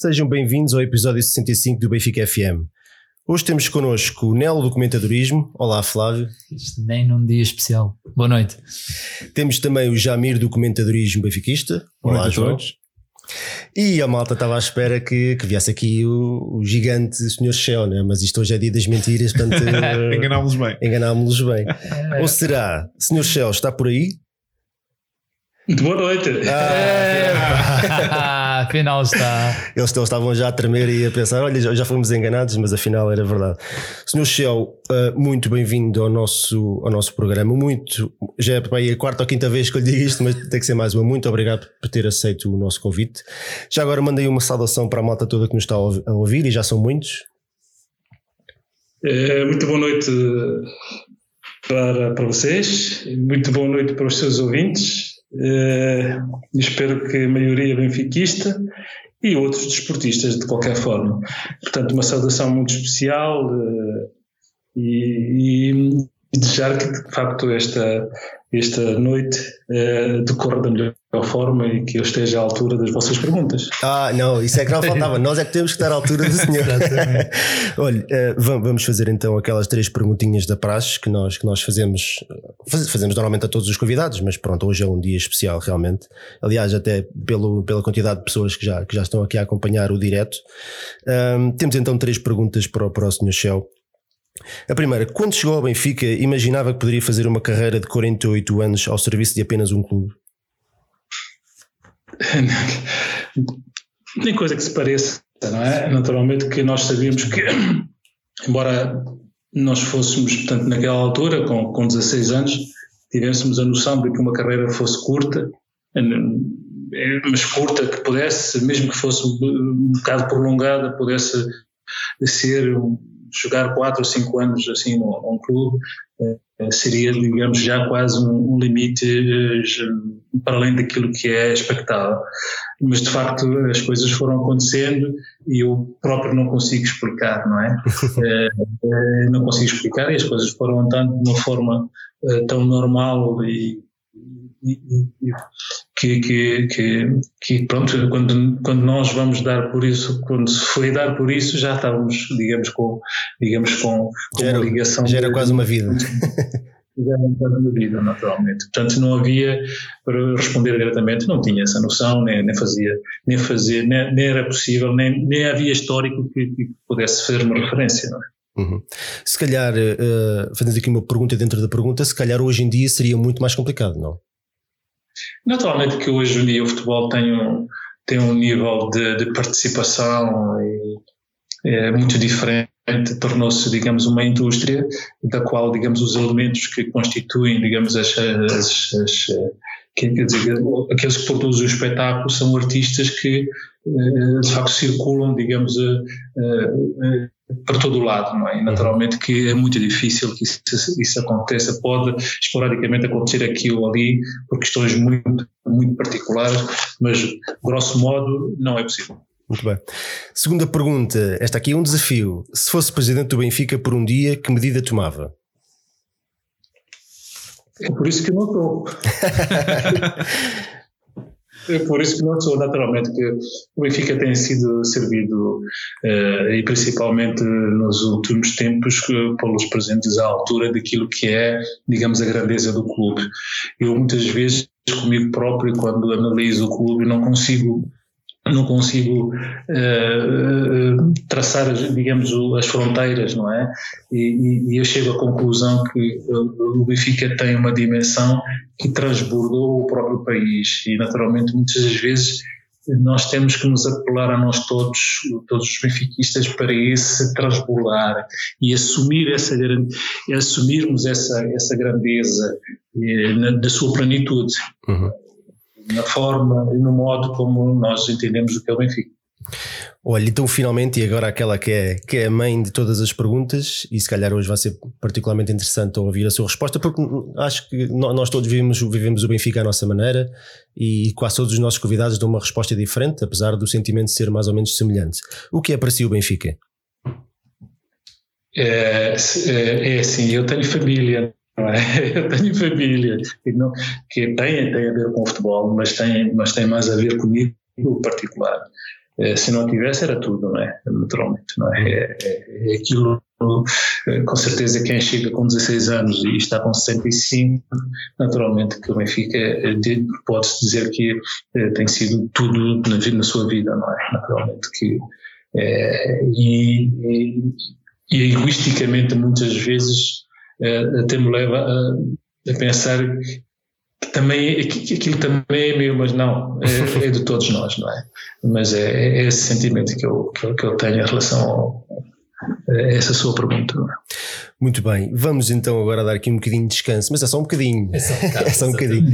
Sejam bem-vindos ao episódio 65 do Benfica FM. Hoje temos connosco o Nelo do Comentadorismo. Olá, Flávio. Isto nem num dia especial. Boa noite. Temos também o Jamir do Comentadorismo Benfiquista. Olá, noite a João. todos. E a malta estava à espera que, que viesse aqui o, o gigante Sr. Shell, né? mas isto hoje é dia das mentiras, portanto eh, Enganámos bem. enganámos-los bem. Ou será, Sr. Shell está por aí? Muito boa noite. Ah, afinal está. Eles, eles estavam já a tremer e a pensar: olha, já, já fomos enganados, mas afinal era verdade. Sr. Shell, eh, muito bem-vindo ao nosso, ao nosso programa. Muito, já é para aí a quarta ou quinta vez que eu lhe digo isto, mas tem que ser mais uma. Muito obrigado por ter aceito o nosso convite. Já agora mandei uma saudação para a malta toda que nos está a ouvi- a ouvir e já são muitos. Eh, muito boa noite para, para vocês, muito boa noite para os seus ouvintes. Eh, espero que a maioria benfiquista e outros desportistas de qualquer forma. Portanto, uma saudação muito especial eh, e, e desejar que de facto esta, esta noite eh, decorra da melhor forma e que eu esteja à altura das vossas perguntas. Ah, não, isso é que não faltava. Nós é que temos que estar à altura do senhor. Olha, eh, va- vamos fazer então aquelas três perguntinhas da praxe que nós, que nós fazemos, faz- fazemos normalmente a todos os convidados, mas pronto, hoje é um dia especial realmente. Aliás, até pelo, pela quantidade de pessoas que já, que já estão aqui a acompanhar o direto. Ahm, temos então três perguntas para, o- para o Sr. Shell. A primeira, quando chegou ao Benfica, imaginava que poderia fazer uma carreira de 48 anos ao serviço de apenas um clube? Nem coisa que se pareça, não é? Naturalmente que nós sabíamos que, embora nós fôssemos, portanto, naquela altura, com, com 16 anos, tivéssemos a noção de que uma carreira fosse curta, eh, mas curta, que pudesse, mesmo que fosse um bocado prolongada, pudesse ser, jogar 4 ou 5 anos assim num clube, eh, seria, digamos, já quase um, limite eh, para além daquilo que é expectável. Mas de facto as coisas foram acontecendo e eu próprio não consigo explicar, não é? Eh, eh, não consigo explicar e as coisas foram andando de uma forma eh, tão normal e- e- e que, que, que, que, pronto, quando, quando nós vamos dar por isso, quando se foi dar por isso, já estávamos, digamos, com, digamos, com, com era, uma ligação. já era quase uma vida. já não estava na vida, naturalmente. Portanto, não havia, para responder diretamente, não tinha essa noção, nem, nem fazia, nem fazia, nem, nem era possível, nem, nem havia histórico que, que pudesse fazer uma referência, não é? Uhum. Se calhar, eh, fazendo aqui uma pergunta dentro da pergunta, se calhar hoje em dia seria muito mais complicado, não? Naturalmente que hoje em dia o futebol tem um, tem um nível de, de participação é muito diferente, tornou-se, digamos, uma indústria da qual, digamos, os elementos que constituem, digamos, as, as, as dizer, aqueles que produzem o espetáculo são artistas que eh, de facto circulam, digamos, eh, eh, para todo o lado, não é? E naturalmente que é muito difícil que isso, isso aconteça, pode esporadicamente acontecer aqui ou ali por questões muito, muito particulares, mas grosso modo não é possível. Muito bem. Segunda pergunta, esta aqui é um desafio. Se fosse presidente do Benfica por um dia, que medida tomava? É por isso que não estou. É por isso que não sou, naturalmente, que o Benfica tem sido servido, eh, e principalmente nos últimos tempos, pelos presentes à altura daquilo que é, digamos, a grandeza do clube. Eu muitas vezes, comigo próprio, quando analiso o clube, não consigo não consigo eh, traçar, digamos, as fronteiras, não é? E, e- eu chego à conclusão que eh, o Benfica tem uma dimensão que transbordou o próprio país e, naturalmente, muitas das vezes nós temos que nos apelar a nós todos, todos os benfiquistas, para esse transbordar e assumir essa assumirmos essa, essa grandeza eh, da sua plenitude Uhum. Na forma e no modo como nós entendemos o que é o Benfica. Olha, então finalmente, e agora aquela que é, que é a mãe de todas as perguntas, e se calhar hoje vai ser particularmente interessante ouvir a sua resposta, porque acho que nós todos vivemos, vivemos o Benfica à nossa maneira e quase todos os nossos convidados dão uma resposta diferente, apesar do sentimento ser mais ou menos semelhante. O que é para si o Benfica? É, é, é assim, eu tenho família, é? Eu tenho família que, não, que tem, tem a ver com o futebol, mas tem, mas tem mais a ver comigo particular. Eh, se não tivesse, era tudo, não é? Naturalmente, não é? É, é, é aquilo, com certeza, quem chega com 16 anos e está com 65, naturalmente que o Benfica eh, pode-se dizer que tem sido tudo na, na sua vida, não é? Naturalmente que. É, e, e, e egoisticamente, muitas vezes, até me leva a, a pensar também aquilo também é meu, mas não, é, é, de todos nós, não é? Mas é, é esse sentimento que eu, que eu, que eu tenho em relação ao, a essa sua pergunta. É? Muito bem, vamos então agora dar aqui um bocadinho de descanso, mas é só um bocadinho. É só um, bocado, é só um bocadinho.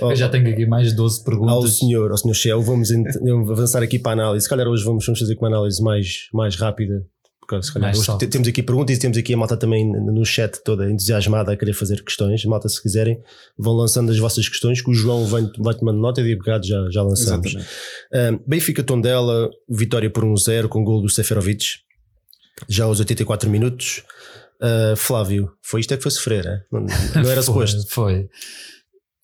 Eu já tenho aqui mais 12 perguntas. Ao senhor, ao senhor Shell, vamos avançar aqui para a análise. Se calhar hoje vamos, vamos fazer uma análise mais, mais rápida porque se calhar hoje temos aqui perguntas e temos aqui a malta também no chat toda entusiasmada a querer fazer questões. Malta, se quiserem, vão lançando as vossas questões que o João vai, vai tomando nota e de bocado já, já lançamos. Um, Benfica Tondela, vitória por 1-0 um com gol do Seferovic, já aos 84 minutos. Uh, Flávio, foi isto é que foi sofrer, é? não, não era suposto? foi.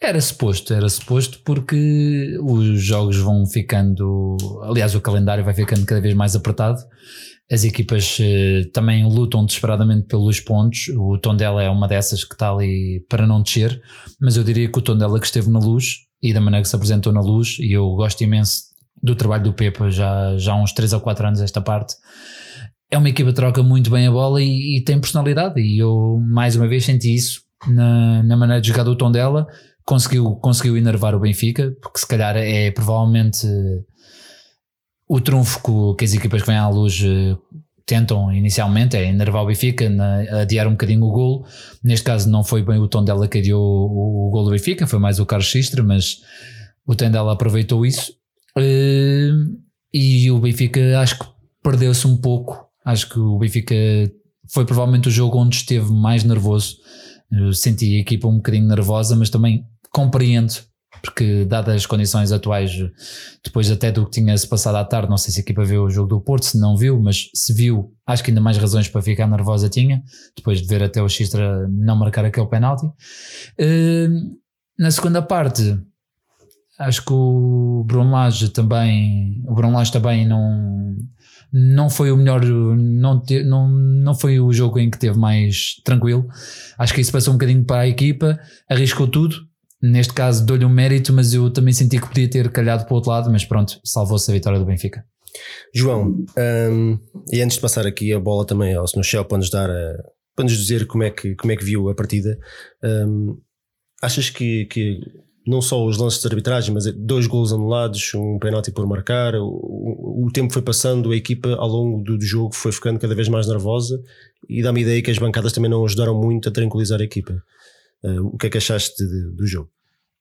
Era suposto, era suposto porque os jogos vão ficando, aliás, o calendário vai ficando cada vez mais apertado as equipas uh, também lutam desesperadamente pelos pontos. O Tondela é uma dessas que está ali para não descer, mas eu diria que o Tondela que esteve na luz e da maneira que se apresentou na luz, e eu gosto imenso do trabalho do Pepa já, já há uns 3 ou 4 anos esta parte. É uma equipa que troca muito bem a bola e, e tem personalidade, e eu mais uma vez senti isso na, na maneira de jogar do Tondela. Conseguiu, conseguiu enervar o Benfica, porque se calhar é provavelmente o trunfo que, as equipas que vêm à luz eh, tentam inicialmente é enervar o Benfica, adiar um bocadinho o golo. Neste caso não foi bem o tom dela que adiou o, o golo do Benfica, foi mais o Carlos Xistre, mas o Tendela aproveitou isso. Eh, e o Benfica acho que perdeu-se um pouco. Acho que o Benfica foi provavelmente o jogo onde esteve mais nervoso. Eu senti a equipa um bocadinho nervosa, mas também compreendo porque dadas as condições atuais, depois até do que tinha-se passado à tarde, não sei se a equipa viu o jogo do Porto, se não viu, mas se viu, acho que ainda mais razões para ficar nervosa tinha, depois de ver até o Xistra não marcar aquele penalti. Uh, na segunda parte, acho que o Brunlage também, o Brunlage também não, não foi o melhor, não, não, não foi o jogo em que teve mais tranquilo. Acho que isso passou um bocadinho para a equipa, arriscou tudo, Neste caso dou-lhe um mérito, mas eu também senti que podia ter calhado para o outro lado, mas pronto, salvou-se a vitória do Benfica. João, um, e antes de passar aqui a bola também ao Sr. Shell para nos dar a, para nos dizer como é que, como é que viu a partida, um, achas que, que não só os lances de arbitragem, mas dois gols anulados, um penalti por marcar, o, o tempo foi passando, a equipa ao longo do, do jogo foi ficando cada vez mais nervosa e dá-me ideia que as bancadas também não ajudaram muito a tranquilizar a equipa. Uh, o que é que achaste de, do jogo?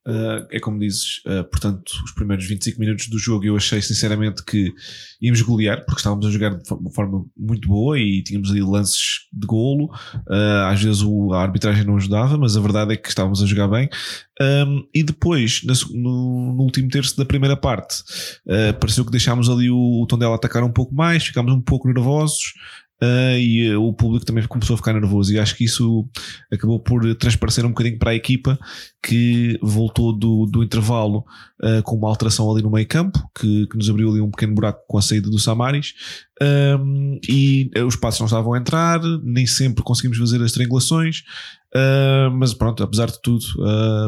Uh, é como dizes, uh, portanto, os primeiros 25 minutos do jogo eu achei sinceramente que íamos golear, porque estávamos a jogar de uma forma muito boa e tínhamos ali lances de golo. Uh, às vezes o, a arbitragem não ajudava, mas a verdade é que estávamos a jogar bem. Um, e depois, no, no, último terço da primeira parte, pareceu que deixámos ali o, o Tondela atacar um pouco mais, ficámos um pouco nervosos. Uh, e uh, o público também começou a ficar nervoso. E acho que isso acabou por transparecer um bocadinho para a equipa que voltou do, do intervalo uh, com uma alteração ali no meio campo que, que, nos abriu ali um pequeno buraco com a saída do Samaris. Um, e os passos não estavam a entrar nem sempre conseguimos fazer as triangulações. Mas pronto, apesar de tudo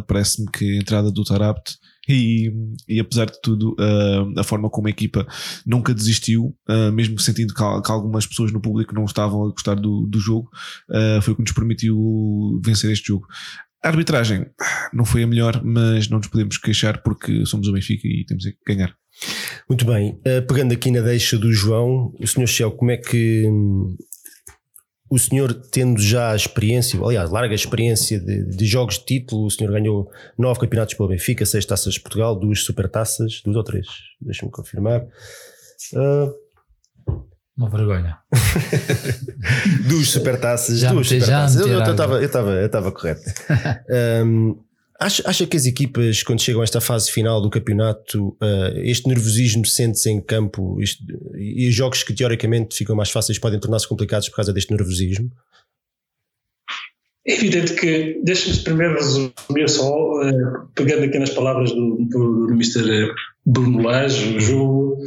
parece-me que a entrada do Tarabt e, e apesar de tudo, uh, a forma como a equipa nunca desistiu, uh, mesmo sentindo que, que, algumas pessoas no público não estavam a gostar do, do jogo, uh, foi o que nos permitiu vencer este jogo. A arbitragem não foi a melhor, mas não nos podemos queixar porque somos o Benfica e temos que ganhar. Muito bem, pegando aqui na deixa do João, o Sr. Shell, como é que o senhor tendo já a experiência, aliás, larga experiência de, de, jogos de título, o senhor ganhou nove campeonatos pelo Benfica, seis taças de Portugal, duas supertaças, duas ou três, deixa-me confirmar. Uh... Uma vergonha. duas supertaças, duas supertaças. Eu estava correto. um, Acha, acha que as equipas, quando chegam a esta fase final do campeonato, uh, este nervosismo sente-se em campo isto, e os jogos que teoricamente ficam mais fáceis podem tornar-se complicados por causa deste nervosismo? é evidente que, deixa-me primeiro resumir só, pegando aqui nas palavras do, do, do Mr. Bruno Lage, o jogo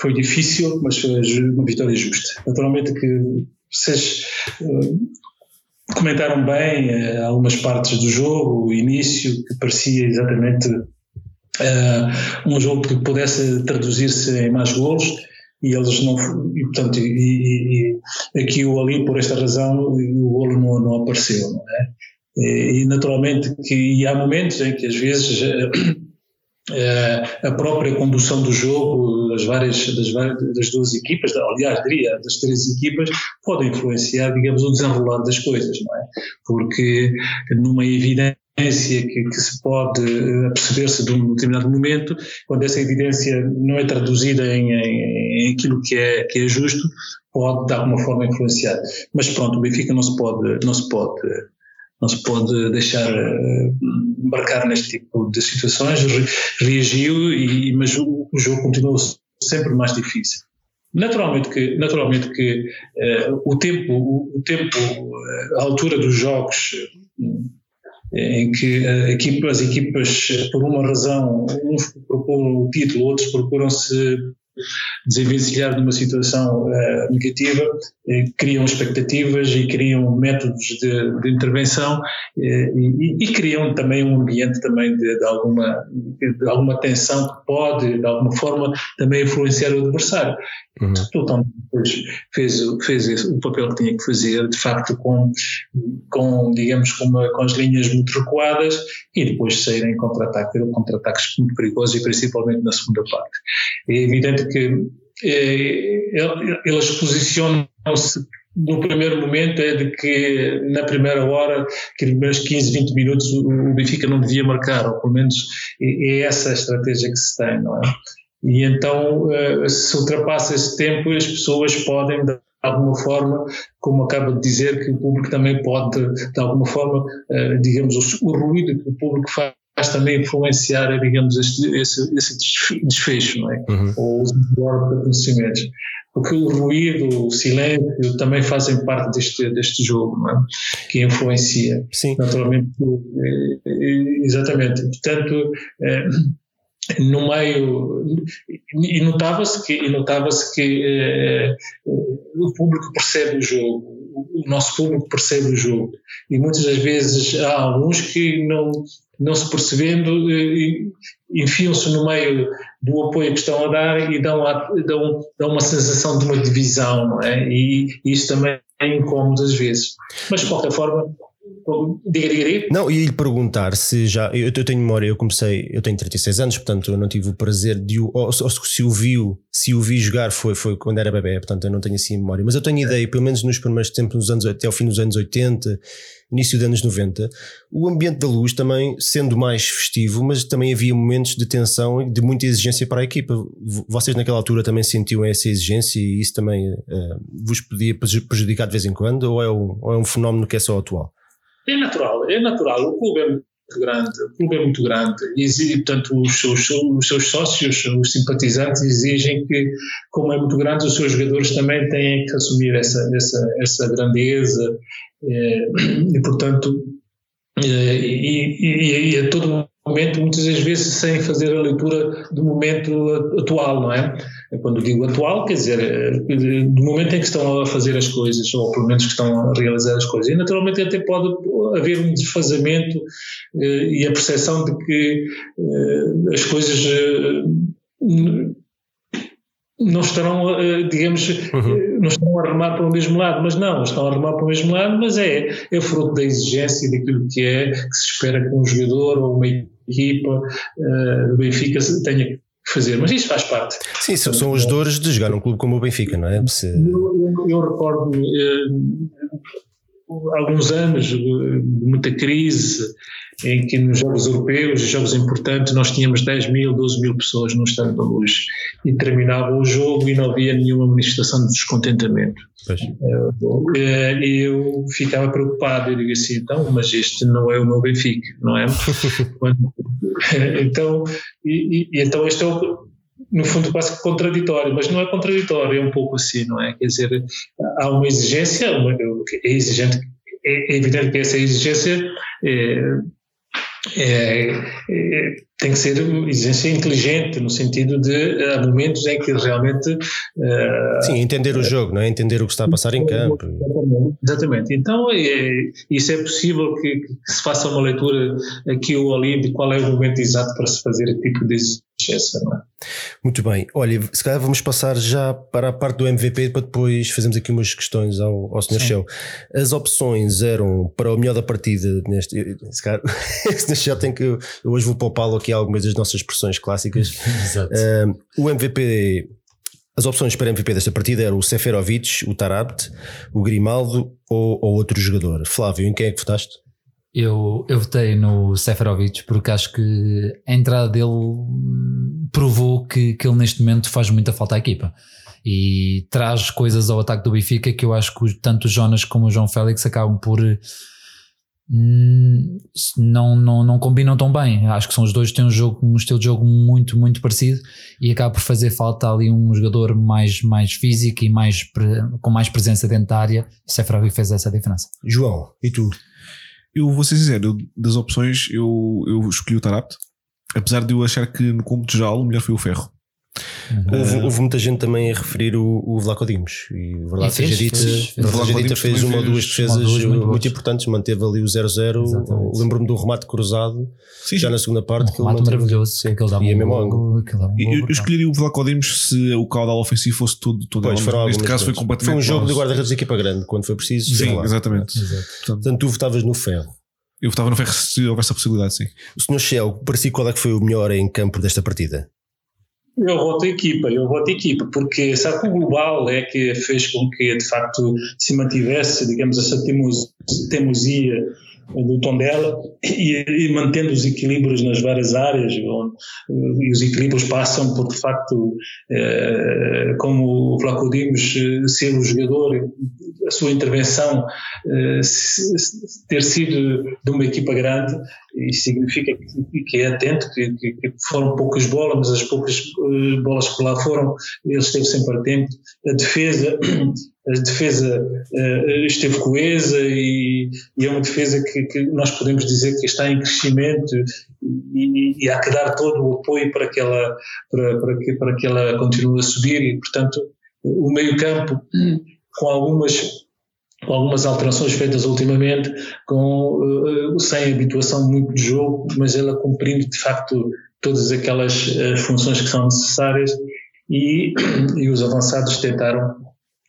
foi difícil, mas foi uma vitória justa. Naturalmente que vocês uh, comentaram bem uh, algumas partes do jogo, o início, que parecia exatamente uh, um jogo que pudesse traduzir-se em mais golos, e eles não e portanto e, e, e aqui ou ali por esta razão o golo não, não apareceu não é? e, e naturalmente que há momentos em que às vezes eh, a própria condução do jogo das várias, das das duas equipas, aliás, diria das três equipas, pode influenciar, digamos, o desenrolar das coisas, não é? Porque numa evidência que, que, se pode eh, perceber-se de um determinado momento, quando essa evidência não é traduzida em, em, em, aquilo que é, que é justo, pode de alguma forma influenciar. Mas pronto, o Benfica não se pode, não se pode não se pode deixar uh, embarcar neste tipo de situações, reagiu, e, mas o, o jogo continuou sempre mais difícil. Naturalmente que, naturalmente que uh, o tempo, o, o tempo, uh, a altura dos jogos em que equipa, as equipas, por uma razão, uns procuram o título, outros procuram se desenvencilhar de uma situação uh, negativa, eh, criam expectativas e criam métodos de, de intervenção eh, e, e, criam também um ambiente também de, de, alguma, de alguma tensão que pode, de alguma forma, também influenciar o adversário. Uhum. Totalmente fez, fez o papel que tinha que fazer, de facto, com, com digamos, com, uma, com as linhas muito recuadas e depois sair em contra-ataque. Contra-ataques muito perigosos e principalmente na segunda parte. É evidente que eles posicionam-se no primeiro momento é de que na primeira hora, que nos primeiros 15, 20 minutos o Benfica não devia marcar, ou pelo menos é, é essa a estratégia que se tem, não é? E então, eh, se ultrapassa esse tempo, as pessoas podem, de alguma forma, como acaba de dizer, que o público também pode, de alguma forma, eh, digamos, o, ruído que o público faz também influenciar, digamos, esse, esse, esse desfecho, não é? Uhum. Ou os acontecimentos. Porque o ruído, o silêncio também fazem parte deste, deste jogo, não é? Que influencia. Sim. Naturalmente, eh, exatamente. Portanto, no meio e notava-se que e notava-se que eh, o público percebe o jogo o nosso público percebe o jogo e muitas das vezes há alguns que não não se percebendo eh, enfiam-se no meio do apoio que estão a dar e dão, a, dão, dão uma sensação de uma divisão não é? E, e isso também é incómodo às vezes. Mas de qualquer forma Diga, diga, diga. Não, e lhe perguntar se já. Eu, eu, tenho memória, eu comecei, eu tenho 36 anos, portanto eu não tive o prazer de o. Ou, ou, se o viu, se o vi jogar foi, foi quando era bebê, portanto eu não tenho assim memória. Mas eu tenho ideia, pelo menos nos primeiros tempos, nos anos, até ao fim dos anos 80, início dos anos 90, o ambiente da luz também sendo mais festivo, mas também havia momentos de tensão e de muita exigência para a equipa. Vocês naquela altura também sentiam essa exigência e isso também uh, vos podia prejudicar de vez em quando, ou é, um, ou é um fenómeno que é só atual? É natural, é natural. O clube é muito grande, o clube é muito grande e, portanto, os seus, os seus sócios, os simpatizantes exigem que, como é muito grande, os seus jogadores também têm que assumir essa, essa, essa grandeza é, e, portanto, é, e, e, e a todo momento, muitas das vezes sem fazer a leitura do momento atual, não é? Quando digo atual, quer dizer, eh, do momento em que estão a fazer as coisas, ou pelo menos que estão a realizar as coisas. E naturalmente até pode haver um desfazamento eh, e a percepção de que eh, as coisas não estarão, digamos, uhum. não estão a remar para o mesmo lado, mas não, estão a remar para o mesmo lado, mas é, é fruto da exigência daquilo que é, que se espera que um jogador ou uma equipa uh, do Benfica tenha que fazer, mas isso faz parte. Sim, são, são os dores de jogar um clube como o Benfica, não é? Se... Eu, eu, eu recordo eh, alguns anos de muita crise, em que nos Jogos Europeus, jogos importantes, nós tínhamos 10 mil, 12 mil pessoas no Estado da Luz e terminava o jogo e não havia nenhuma manifestação de descontentamento. Eh, eh, e eu ficava preocupado, eu digo assim, então, mas este não é o meu Benfica, não é? então, e, e, então este é o, no fundo quase que contraditório, mas não é contraditório, é um pouco assim, não é? Quer dizer, há uma exigência, uma, é exigente é, é evidente que essa exigência é, é, é, tem que ser exigência inteligente, no sentido de há momentos em que realmente. Uh, Sim, entender o jogo, não é? Entender o que está a passar em campo. Exatamente. Então, é, isso é possível que, que, se faça uma leitura aqui ou ali de qual é o momento exato para se fazer tipo de não é? Muito bem. Olha, se calhar vamos passar já para a parte do MVP para depois fazermos aqui umas questões ao, ao Sr. Shell. As opções eram para o melhor da partida neste. Se calhar. Shell tem que. Eu hoje vou poupá-lo aqui algumas das nossas expressões clássicas. Exato. Uh, o MVP. As opções para MVP desta partida eram o Seferovic, o Tarabt, o Grimaldo ou, ou outro jogador. Flávio, em quem é que votaste? Eu, eu votei no Seferovic porque acho que a entrada dele provou que, que ele neste momento faz muita falta à equipa e traz coisas ao ataque do Benfica que eu acho que tanto o Jonas como o João Félix acabam por hum, não, não, não combinam tão bem. Acho que são os dois que têm um, jogo, um estilo de jogo muito, muito parecido e acaba por fazer falta ali um jogador mais, mais físico e mais, com mais presença dentro da área. Seferovic fez essa diferença. João, e tu? Eu vou ser sincero, eu, das opções eu, eu escolhi o Tarapt, apesar de eu achar que no cômputo geral o melhor foi o Ferro. Uhum. Houve, houve, muita gente também a referir o, o Vlaco Dimos e verdade e fez, seja dita, fez, fez, Vlaco fez, Dimos fez uma ou duas defesas duas muito, muito, importantes, manteve ali o 0-0. Lembro-me do remate cruzado Sim, já na segunda parte. Um que remate maravilhoso, sim, que ele dava e um mesmo gol, ângulo. eu, eu escolheria o Vlaco Dimos se o caudal ofensivo fosse todo, todo Pois, foram Neste caso foi completamente. Foi um jogo de guarda-redes de equipa grande, quando foi preciso. Sim, exatamente. Portanto, tu votavas no ferro. Eu votava no Ferro se houvesse a possibilidade, sim. O senhor Shell, para si, qual é que foi o melhor em campo desta partida? Eu voto equipa, eu voto equipa, porque sabe que o global é que fez com que de facto se mantivesse, digamos, essa teimosia do tom dela e, e mantendo os equilíbrios nas várias áreas, eh, e os equilíbrios passam por de facto, eh, como o Flaco Dimos, eh, ser o jogador, a sua intervenção eh, ter sido de uma equipa grande, isso significa que, que é atento, que, que- foram poucas bolas, mas as poucas eh, bolas que lá foram, ele esteve sempre atento. A defesa, a defesa eh, esteve coesa e, e é uma defesa que, que nós podemos dizer que está em crescimento e, e há que dar todo o apoio para que ela, para, para que, para que ela continue a subir e, portanto, o meio campo com algumas algumas alterações feitas ultimamente, com, eh, sem habituação muito de jogo, mas ela cumprindo de facto todas aquelas eh, funções que são necessárias e, e os avançados tentaram,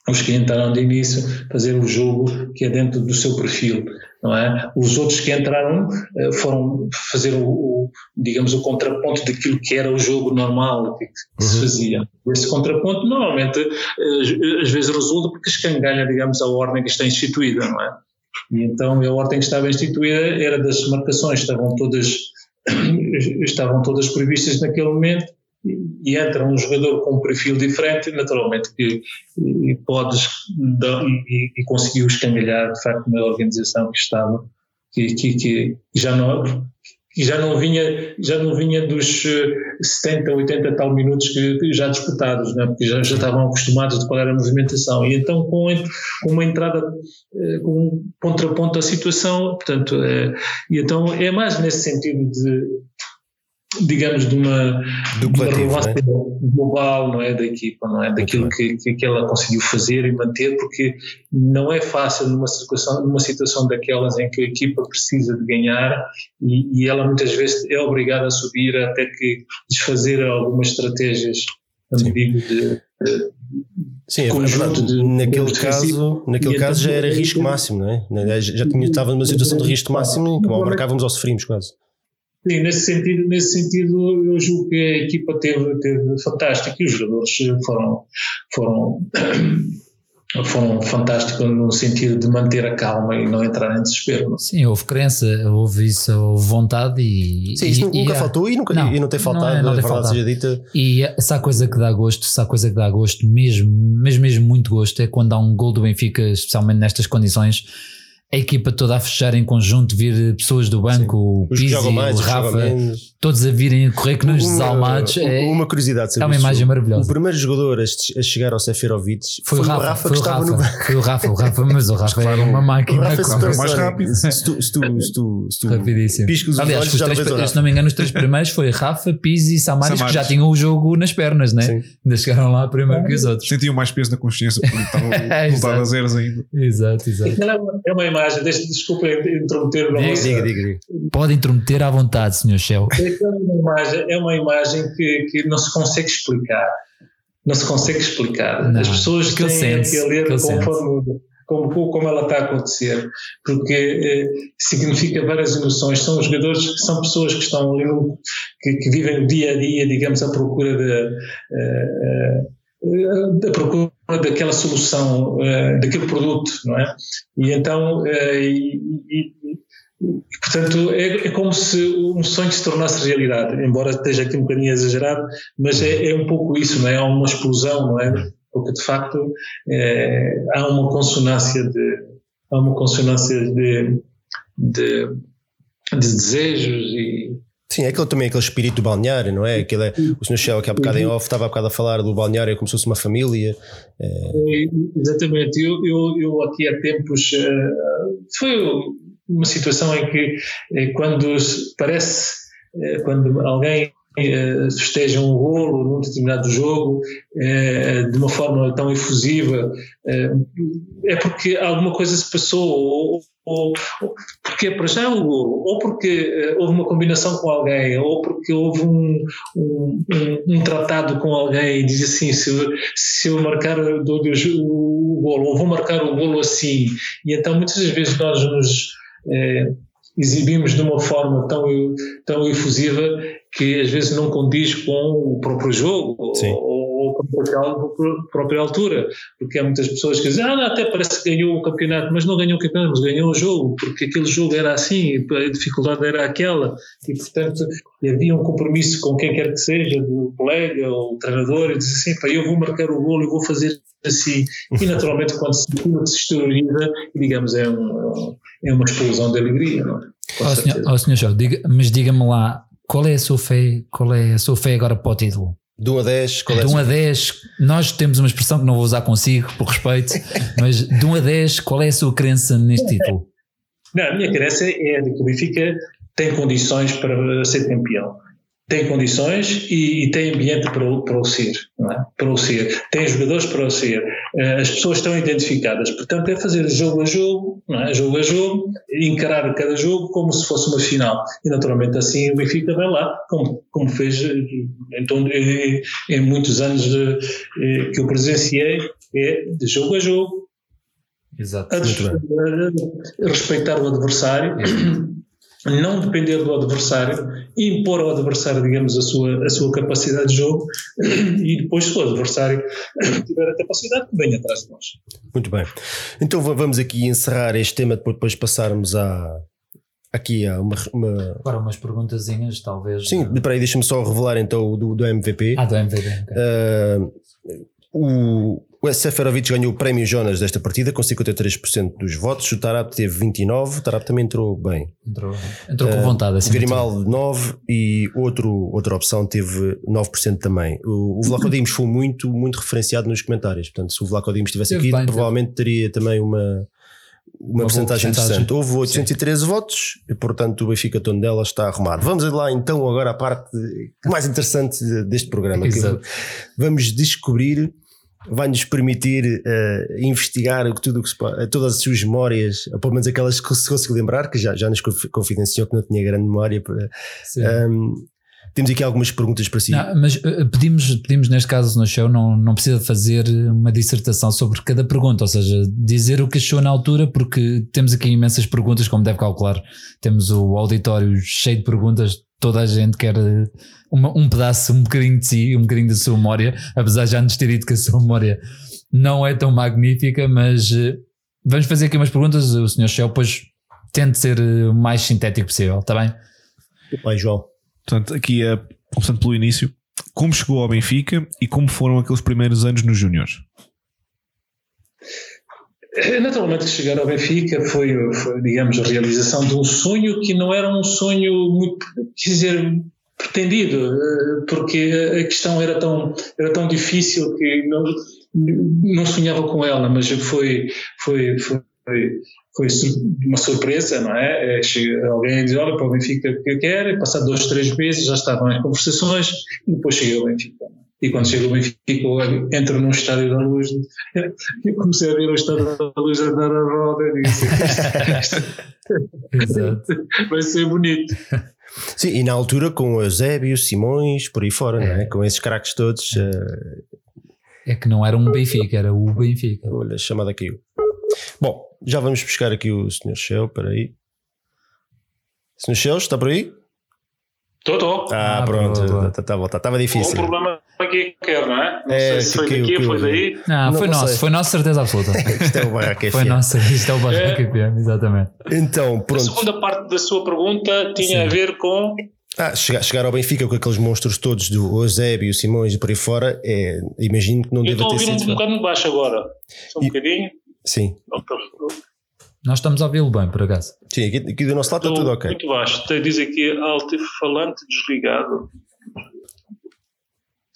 os que entraram de início, fazer o jogo que é dentro do seu perfil, não é? Os outros que entraram eh, foram fazer o, o, digamos, o contraponto daquilo que era o jogo normal que, que se fazia. Esse contraponto normalmente eh, às vezes resulta porque escangalha, digamos, a ordem que está instituída, não é? E então a ordem que estava instituída era das marcações, estavam todas estavam todas previstas naquele momento e entra um jogador com um perfil diferente, naturalmente que e podes dar, e, e conseguiu escangalhar de facto uma organização que estava que, que, que já não que já não vinha já não vinha dos eh, 70, 80 tal minutos que, que já disputados, né? porque já, já estavam acostumados de qual era a movimentação e então com, uma entrada eh, com um contraponto à situação, portanto eh, e então é mais nesse sentido de digamos de uma, de uma coletivo, relevância não global não é da equipa não é daquilo que, que, ela conseguiu fazer e manter porque não é fácil numa situação numa situação daquelas em que a equipa precisa de ganhar e, e ela muitas vezes é obrigada a subir até que desfazer algumas estratégias não digo de, de Sim, é verdade. de- naquele de caso, naquele caso já era risco máximo, não é? Já tinha, estava numa situação de risco máximo e que mal marcávamos ou sofrimos quase. Sim, nesse sentido, nesse sentido, eu julgo que a equipa teve, teve fantástico e os jogadores foram, foram, foram fantásticos no sentido de manter a calma e não entrar em desespero. Sim, houve crença, houve isso, houve vontade e. Sim, isso e- nunca e faltou e, nunca, Não, e não tem não faltado, é, não a tem verdade faltado. seja dita. E se há coisa que dá gosto, se há coisa que dá gosto, mesmo, mesmo, mesmo muito gosto, é quando há um gol do Benfica, especialmente nestas condições, a equipa toda a fechar em conjunto, vir pessoas do banco, o Os que Pizzi, mais, o Rafa. Todos a virem a correr que nos desalmados. Uma, é, uma curiosidade é uma imagem jogo. maravilhosa. O primeiro jogador a, a chegar ao Seferovic foi, o Rafa, Rafa foi que o estava Rafa, no banco. foi o Rafa, o Rafa, mas o Rafa era uma O máquina. Rafa é mais rápido. Se tu, se tu, se tu, se tu Rapidíssimo. piscas os Aliás, olhos, os três, o se não me engano, os três primeiros foi Rafa, Pizzi e Samaris, que já tinham o jogo nas pernas, né? Sim. Ainda chegaram lá primeiro que os outros. Sentiam mais peso na consciência porque estavam Exato. voltados a zeros ainda. Exato, exato. É uma- É uma imagem, deixa, desculpa interromper Diga, Diga, diga. Pode intrometer à vontade, Sr. Shell. é uma imagem, é uma imagem que, que não se consegue explicar. Não se consegue explicar. Não, As pessoas aquele têm sense, que ler conforme, como, como ela está a acontecer, porque eh, significa várias emoções. São jogadores, são pessoas que estão ali, que, que vivem o dia a dia, digamos, à procura de. eh, eh, da procura daquela solução, eh, daquele produto, não é? E então, eh, e- e- e, portanto, é, é como se um sonho se tornasse realidade, embora esteja aqui um bocadinho exagerado, mas é, é um pouco isso, não é? Há uma explosão, não é? Porque de facto eh, há uma consonância de há uma consonância de, de, de desejos e Sim, é aquele, também aquele espírito do balneário, não é? Aquele, o Sr. Shell que há bocado em off estava há bocado a falar do balneário como se fosse uma família. É, Exatamente, eu, eu, eu aqui há tempos eh, foi uma situação em que eh, quando parece eh, quando alguém eh, festeja um golo num determinado jogo de uma forma tão efusiva é porque alguma coisa se passou ou, ou, porque é para já um golo ou porque houve uma combinação com alguém ou porque houve um, um, um- um tratado com alguém e diz assim se eu, se eu marcar o, o golo ou vou marcar o golo assim. E então muitas vezes nós nos eh, exibimos de uma forma tão, tão efusiva que às vezes não condiz com o próprio jogo Sim. ou, com a própria, altura, porque há muitas pessoas que dizem, ah, não, até parece que ganhou o campeonato, mas não ganhou o campeonato, mas ganhou o jogo, porque aquele jogo era assim, a dificuldade era aquela, e portanto havia um compromisso com quem quer que seja, do colega ou o treinador, e diz assim, pá, eu vou marcar o golo, eu vou fazer assim, e naturalmente quando se, aquilo se exterioriza, digamos, é, um, é uma explosão de alegria, não é? Ó certeza. senhor, ó, senhor diga- mas diga-me lá, qual é a sua fé? Qual é a sua fé agora para o título? De 1 a 10, qual é de a 1 sua- a 10, nós temos uma expressão que não vou usar consigo, por respeito, mas de 1 a 10, qual é a sua crença neste título? Não, a minha crença é de que o Benfica tem condições para ser campeão. Tem condições e, e tem ambiente para, o- para o ser, é? Para o ser. Tem jogadores para o ser. Eh, As pessoas estão identificadas. Portanto, é fazer jogo a jogo, é? Jogo a jogo, encarar cada jogo como se fosse uma final. E naturalmente assim o Benfica vai lá, como, como fez eh, então, em, em muitos anos de- eh, que eu presenciei, é de jogo a jogo, Exato. a respeitar o adversário, não depender do adversário, impor ao adversário, digamos, a sua, a sua capacidade de jogo e depois, se o adversário tiver a capacidade, que venha atrás de nós. Muito bem. Então va- vamos aqui encerrar este tema para depois passarmos a, aqui a uma, uma- Agora umas perguntazinhas, talvez. Sim, peraí, deixa-me só revelar então o do, do MVP. Ah, do MVD. ok. Uh, o, o Seferovic ganhou o prémio Jonas desta partida com 53% dos votos. O Tarap teve 29%. O Tarap também entrou bem. Entrou, entrou com vontade. Assim, Grimaldo 9% e outro, outra opção teve 9% também. O, o Vlaco Dimos foi muito, muito referenciado nos comentários. Portanto, se o Vlaco Dimos estivesse aqui, bem, provavelmente teria também uma, uma, percentagem percentagem. interessante. Houve 813 votos e, portanto, o Benfica Tondela está a arrumar. Vamos lá então agora à parte mais interessante deste programa. Exato. vamos descobrir, vai-nos permitir eh, investigar tudo que se todas as suas memórias, ou pelo menos aquelas que se conseguiu lembrar, que já, já nos confi- confidenciou que não tinha grande memória. para- Sim. Ahm, temos aqui algumas perguntas para si. Não, mas uh, pedimos, pedimos neste caso no show, não, não precisa fazer uma dissertação sobre cada pergunta, ou seja, dizer o que achou na altura, porque temos aqui imensas perguntas, como deve calcular. Temos o auditório cheio de perguntas, toda a gente quer uh, uma- um pedaço, um bocadinho de si, um bocadinho da sua memória, apesar de já nos ter dito que a sua memória não é tão magnífica, mas uh, vamos fazer aqui umas perguntas. O Sr. Shell, depois tente ser uh, o mais sintético possível, está bem? Pai João. Portanto, aqui é, começando pelo início, como chegou ao Benfica e como foram aqueles primeiros anos nos Júniores? Eh, Naturalmente que chegar ao Benfica foi, foi, digamos, a realização de um sonho que não era um sonho muito, quer dizer, pretendido, eh, porque a questão era tão, era tão difícil que não, não sonhava com ela, mas foi, foi, foi, foi uma surpresa, não é? é alguém diz, olha, para o Benfica que eu quero, e passado dois, três meses já estavam as conversações, e depois cheguei ao Benfica. E quando chego ao Benfica, entro num estádio da luz, e comecei a ver o estádio da luz a dar a roda, e disse, vai ser bonito. Sim, e na altura com o Eusébio, Simões, por aí fora, é. não é? Com esses craques todos. Uh... É que não era um Benfica, era o Benfica. Olha, a chamada caiu. Bom, já vamos buscar aqui o Sr. Shell, espera aí. Sr. Shell, está por aí? Estou, estou. Ah, ah, pronto, estava tá, tá, difícil. Um problema aqui quer, não é? Não é, sei se foi daqui, foi daí. Não, foi não nosso, foi nosso, certeza absoluta. isto é o Barraca Foi nosso, isto é o Barraca é. exatamente. Então, pronto. A segunda parte da sua pergunta tinha Sim. a ver com. Ah, chegar, chegar ao Benfica com aqueles monstros todos do Eusébio, Simões e por aí fora, é, imagino que não deve ter sido. Estou a ouvir um bocadinho baixo agora. Só um e, bocadinho. Sim. Nós estamos a ouvi-lo bem, por acaso. Sim, aqui, aqui do nosso lado está tudo ok. Muito baixo. Diz aqui alto-falante desligado.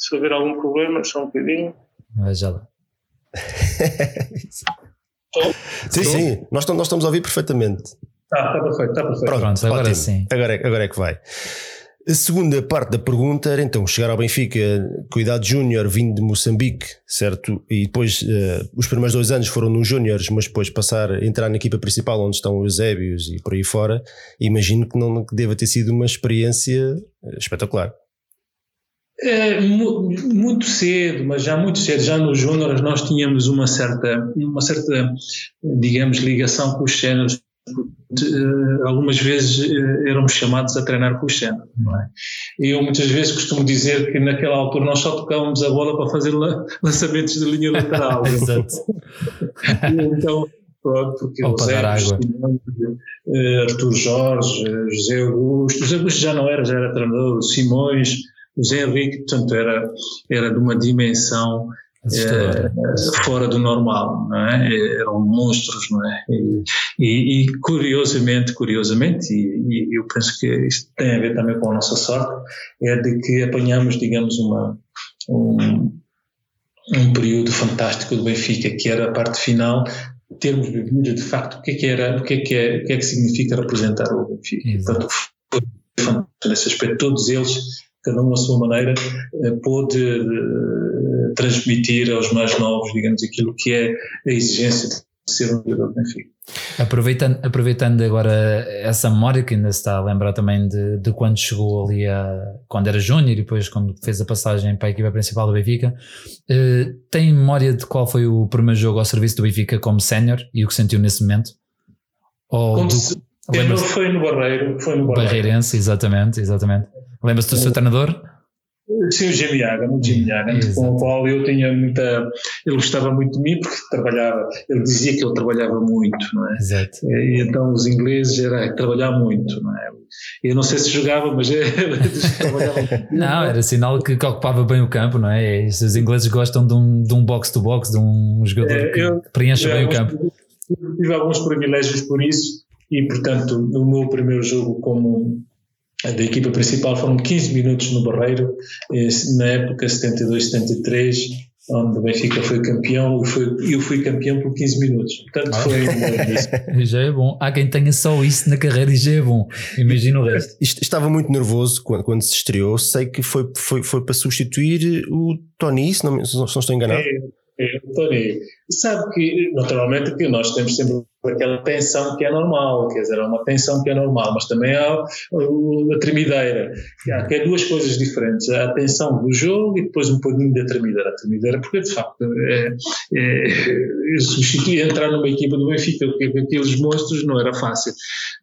Se houver algum problema, só um bocadinho. Veja lá. sim, sim, nós, nós estamos a ouvir perfeitamente. Está, está perfeito, está perfeito. Pronto, Pronto agora sim. Agora, é, agora é que vai. A segunda parte da pergunta era então chegar ao Benfica, cuidado júnior, vindo de Moçambique, certo? E depois uh, os primeiros dois anos foram nos júniores, mas depois passar a entrar na equipa principal onde estão os Ébios e por aí fora, imagino que não que deva ter sido uma experiência eh, espetacular. É, muito cedo, mas já muito cedo, já nos júniores nós tínhamos uma certa, uma certa, digamos, ligação com os géneros Uh, algumas vezes uh, éramos chamados a treinar com o Xena, não é? E eu muitas vezes costumo dizer que naquela altura nós só tocávamos a bola para fazer la lançamentos de linha lateral. Exato. então, pronto, porque o Zé, uh, Artur Jorge, José Augusto, José Augusto já não era, já era treinador, Simões, o Zé Henrique, portanto era, era de uma dimensão é, fora do normal, não é? Eram monstros, não é? E, e, e curiosamente, curiosamente, e, e, eu penso que isto tem a ver também com a nossa sorte, é de que apanhamos, digamos, uma, um, um período fantástico do Benfica, que era a parte final, termos vivido de facto o que é que era, o que é que, é, o que, é que significa representar o Benfica. Portanto, foi fantástico nesse aspecto, todos eles cada um à sua maneira, eh, pôde eh, transmitir aos mais novos, digamos, aquilo que é a exigência de ser um jogador de Benfica. Aproveitando, aproveitando agora essa memória que ainda se está a lembrar também de, de quando chegou ali a, quando era júnior e depois quando fez a passagem para a equipa principal do Benfica, eh, tem memória de qual foi o primeiro jogo ao serviço do Benfica como sénior e o que sentiu nesse momento? Ou do, se, foi no Barreiro, foi no Barreiro. Barreirense, exatamente, exatamente. Lembra-se do seu treinador? Sim, o Jimmy Hagan, o Jimmy Hagan, com o qual eu tinha muita. Ele gostava muito de mim porque trabalhava, ele dizia que ele trabalhava muito, não é? Exato. E então os ingleses era trabalhar muito, não é? Eu não sei se jogava, mas ele trabalhava muito. Não, era sinal que, que, ocupava bem o campo, não é? Os ingleses gostam de um, de um box-to-box, de um jogador é, eu, que preenche bem o campo. Tive alguns privilégios por isso e, portanto, no meu primeiro jogo como da equipa principal foram 15 minutos no Barreiro, na época 72-73, onde o Benfica foi campeão e eu fui campeão por 15 minutos. Portanto, foi. Já é bom. Há quem tenha só isso na carreira e já é bom. Imagina o resto. Estava muito nervoso quando, quando se estreou. Sei que foi, foi, foi para substituir o Tony, se não, se não estou enganado. É, Tony. Sabe que, naturalmente, que nós temos sempre aquela tensão que é normal, quer dizer, é uma tensão que é normal, mas também há a tremideira. Há que é duas coisas diferentes, a tensão do jogo e depois um pouquinho da tremideira. A tremideira, porque de facto é, é, entrar numa equipa do Benfica com aqueles monstros não era fácil,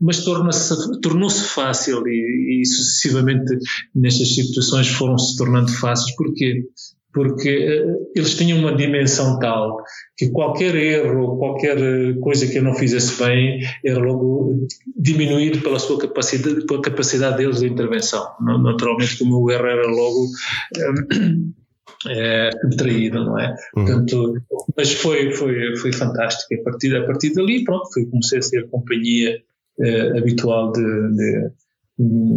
mas tornou-se fácil e, e sucessivamente nestas situações foram se tornando fáceis, porque porque eh, eles tinham uma dimensão tal que qualquer erro, qualquer eh, coisa que eu não fizesse bem era logo diminuído pela sua capacidade, pela capacidade deles de intervenção. Naturalmente, como o erro era logo é, subtraído, não é? Uhum. Portanto, mas foi, foi, foi fantástico. A partir, a partir dali, pronto, foi, comecei a ser a companhia é, habitual de, de,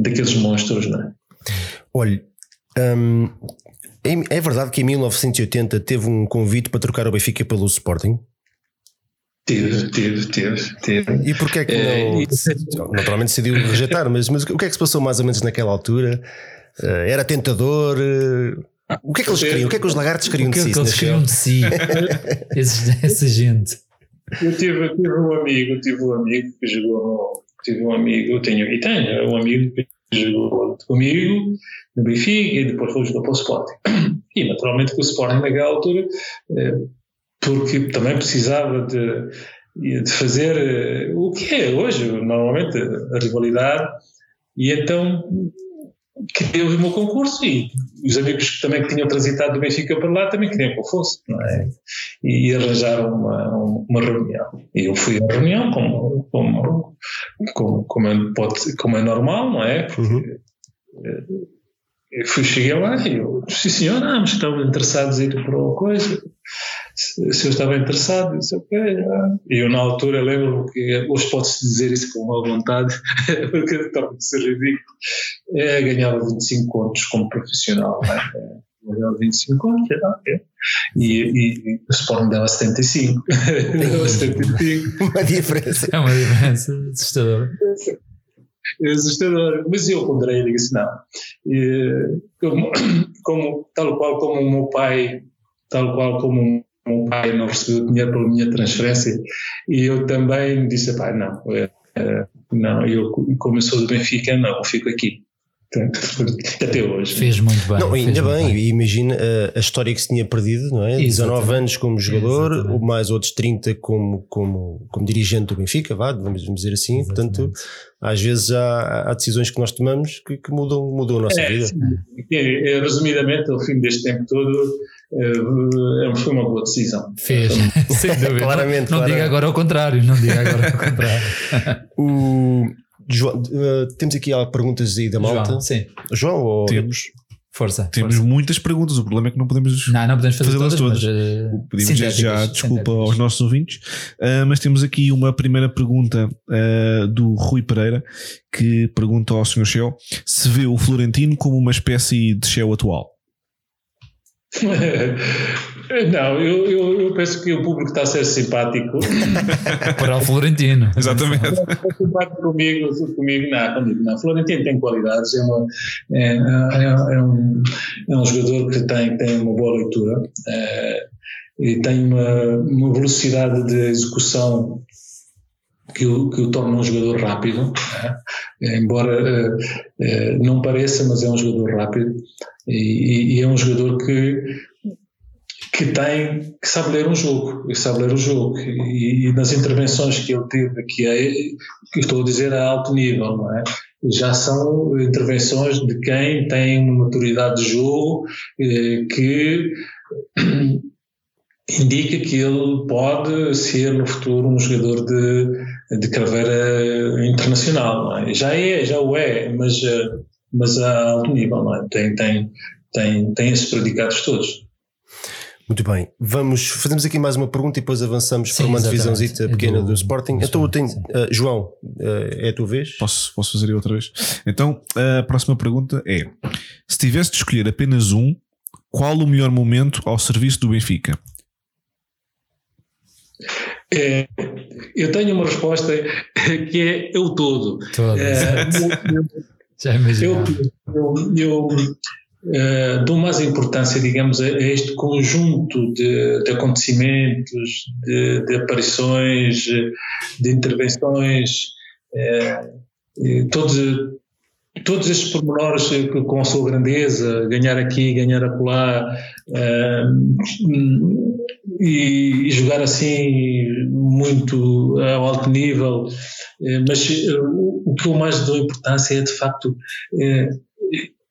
daqueles monstros, não é? Olha, hum, é, é verdade que em 1980 teve um convite para trocar o Benfica pelo Sporting? Tive, tive, tive, tive. E porquê é que É, não, e- naturalmente decidiu rejeitar, mas, mas o que é que se passou mais ou menos naquela altura? Eh, Era tentador? eh, O que é que eles queriam? O que é que os lagartos queriam O que de é si? que eles queriam de si? Essa gente. Eu tive, tive um amigo, tive um amigo que jogou no, tive um amigo, tenho e tenho um amigo que jogou comigo no Benfica e depois foi jogar para o Sporting. E naturalmente que o Sporting naquela altura, eh, porque também precisava de, de fazer eh, o que é hoje, normalmente a rivalidade, e então criou o meu concurso e os amigos que também que tinham transitado do Benfica para lá também queriam que eu fosse, não é? E arranjaram uma, uma reunião. E eu fui à reunião como, como, como, como, é, pode, como é normal, não é? Porque, Uhum. eh, eu fui, cheguei lá e eu sim senhor, ah, mas estavam interessados em ir para uma coisa. Se, se eu estava interessado, eu disse, ok. ah." E eu, na altura, lembro-me que hoje pode-se dizer isso com uma vontade, porque torna-se ser ridículo. É, ganhava 25 contos como profissional, não é? É, Ganhava 25 contos, é, ok. E, e, e o Sporting dava 75. dava 75. Uma diferença. É uma diferença assustadora. É assustador. Mas eu ponderei e digo assim, não. E, como, como, tal qual como o meu pai, tal qual como meu pai não recebeu dinheiro pela minha transferência, e eu também disse, pai, não, é, é, não, eu como eu sou do Benfica, não, eu fico aqui. Portanto, Até hoje. Fez muito bem. Não, ainda muito bem, imagina a, a história que se tinha perdido, não é? 19 Exatamente. anos como jogador, Exatamente. mais outros 30 como, como, como dirigente do Benfica, vá, vamos dizer assim. Portanto, Exatamente. às vezes há, há decisões que nós tomamos que, que mudam, mudam a nossa É, vida. sim. É, é, resumidamente, ao fim deste tempo todo, é, foi uma boa decisão. Fez, sem dúvida. Claramente, não, não claramente. diga agora ao contrário, não diga agora ao contrário. O, João, eh, temos aqui perguntas aí da malta. João, sim, João, ou Temos, força. temos força. muitas perguntas, o problema é que não podemos. Não, não podemos fazer Fazê-las todas, todas. mas, eh, Pedimos desde já desculpa aos nossos ouvintes, Ah, mas temos aqui uma primeira pergunta ah, do Rui Pereira que pergunta ao Sr. Shell se vê o Florentino como uma espécie de Shell atual. Não, eu, eu, eu penso que o público está a ser simpático. Para o Florentino. Exatamente. Está simpático comigo, comigo, não, comigo não. Florentino tem qualidades, é, uma, é, é, é um, é um jogador que tem, tem uma boa leitura eh, e tem uma, uma velocidade de execução que o, que o torna um jogador rápido, né? embora eh, eh, não pareça, mas é um jogador rápido e, e é um jogador que que tem que sabe ler um jogo, que sabe ler o jogo e, e nas intervenções que ele teve que é que estou a dizer a alto nível, não é? Já são intervenções de quem tem uma maturidade de jogo eh, que indica que ele pode ser no futuro um jogador de, de carreira internacional. Não é? Já é, já o é, mas, eh, mas a alto nível, não é? Tem, tem, tem, tem esses predicados todos. Muito bem, vamos, fazemos aqui mais uma pergunta e depois avançamos Sim, para uma divisãozita É pequena do, do- Sporting. do então eu tenho, Sporting, eh, João, eh, é a tua vez? Posso, posso fazer outra vez? Então, a próxima pergunta é: se tivesse de escolher apenas um, qual o melhor momento ao serviço do Benfica? É, eu tenho uma resposta que é, o todo. Todo, É, exato. eu- Já eu, eu, eu eh, dou mais importância, digamos, a, a este conjunto de, de acontecimentos, de, de aparições, eh, de intervenções, eh, eh, todos, todos estes pormenores com a sua grandeza, ganhar aqui, ganhar acolá, eh, e, e jogar assim muito ao alto nível, eh, mas eh, o, que eu mais dou importância é de facto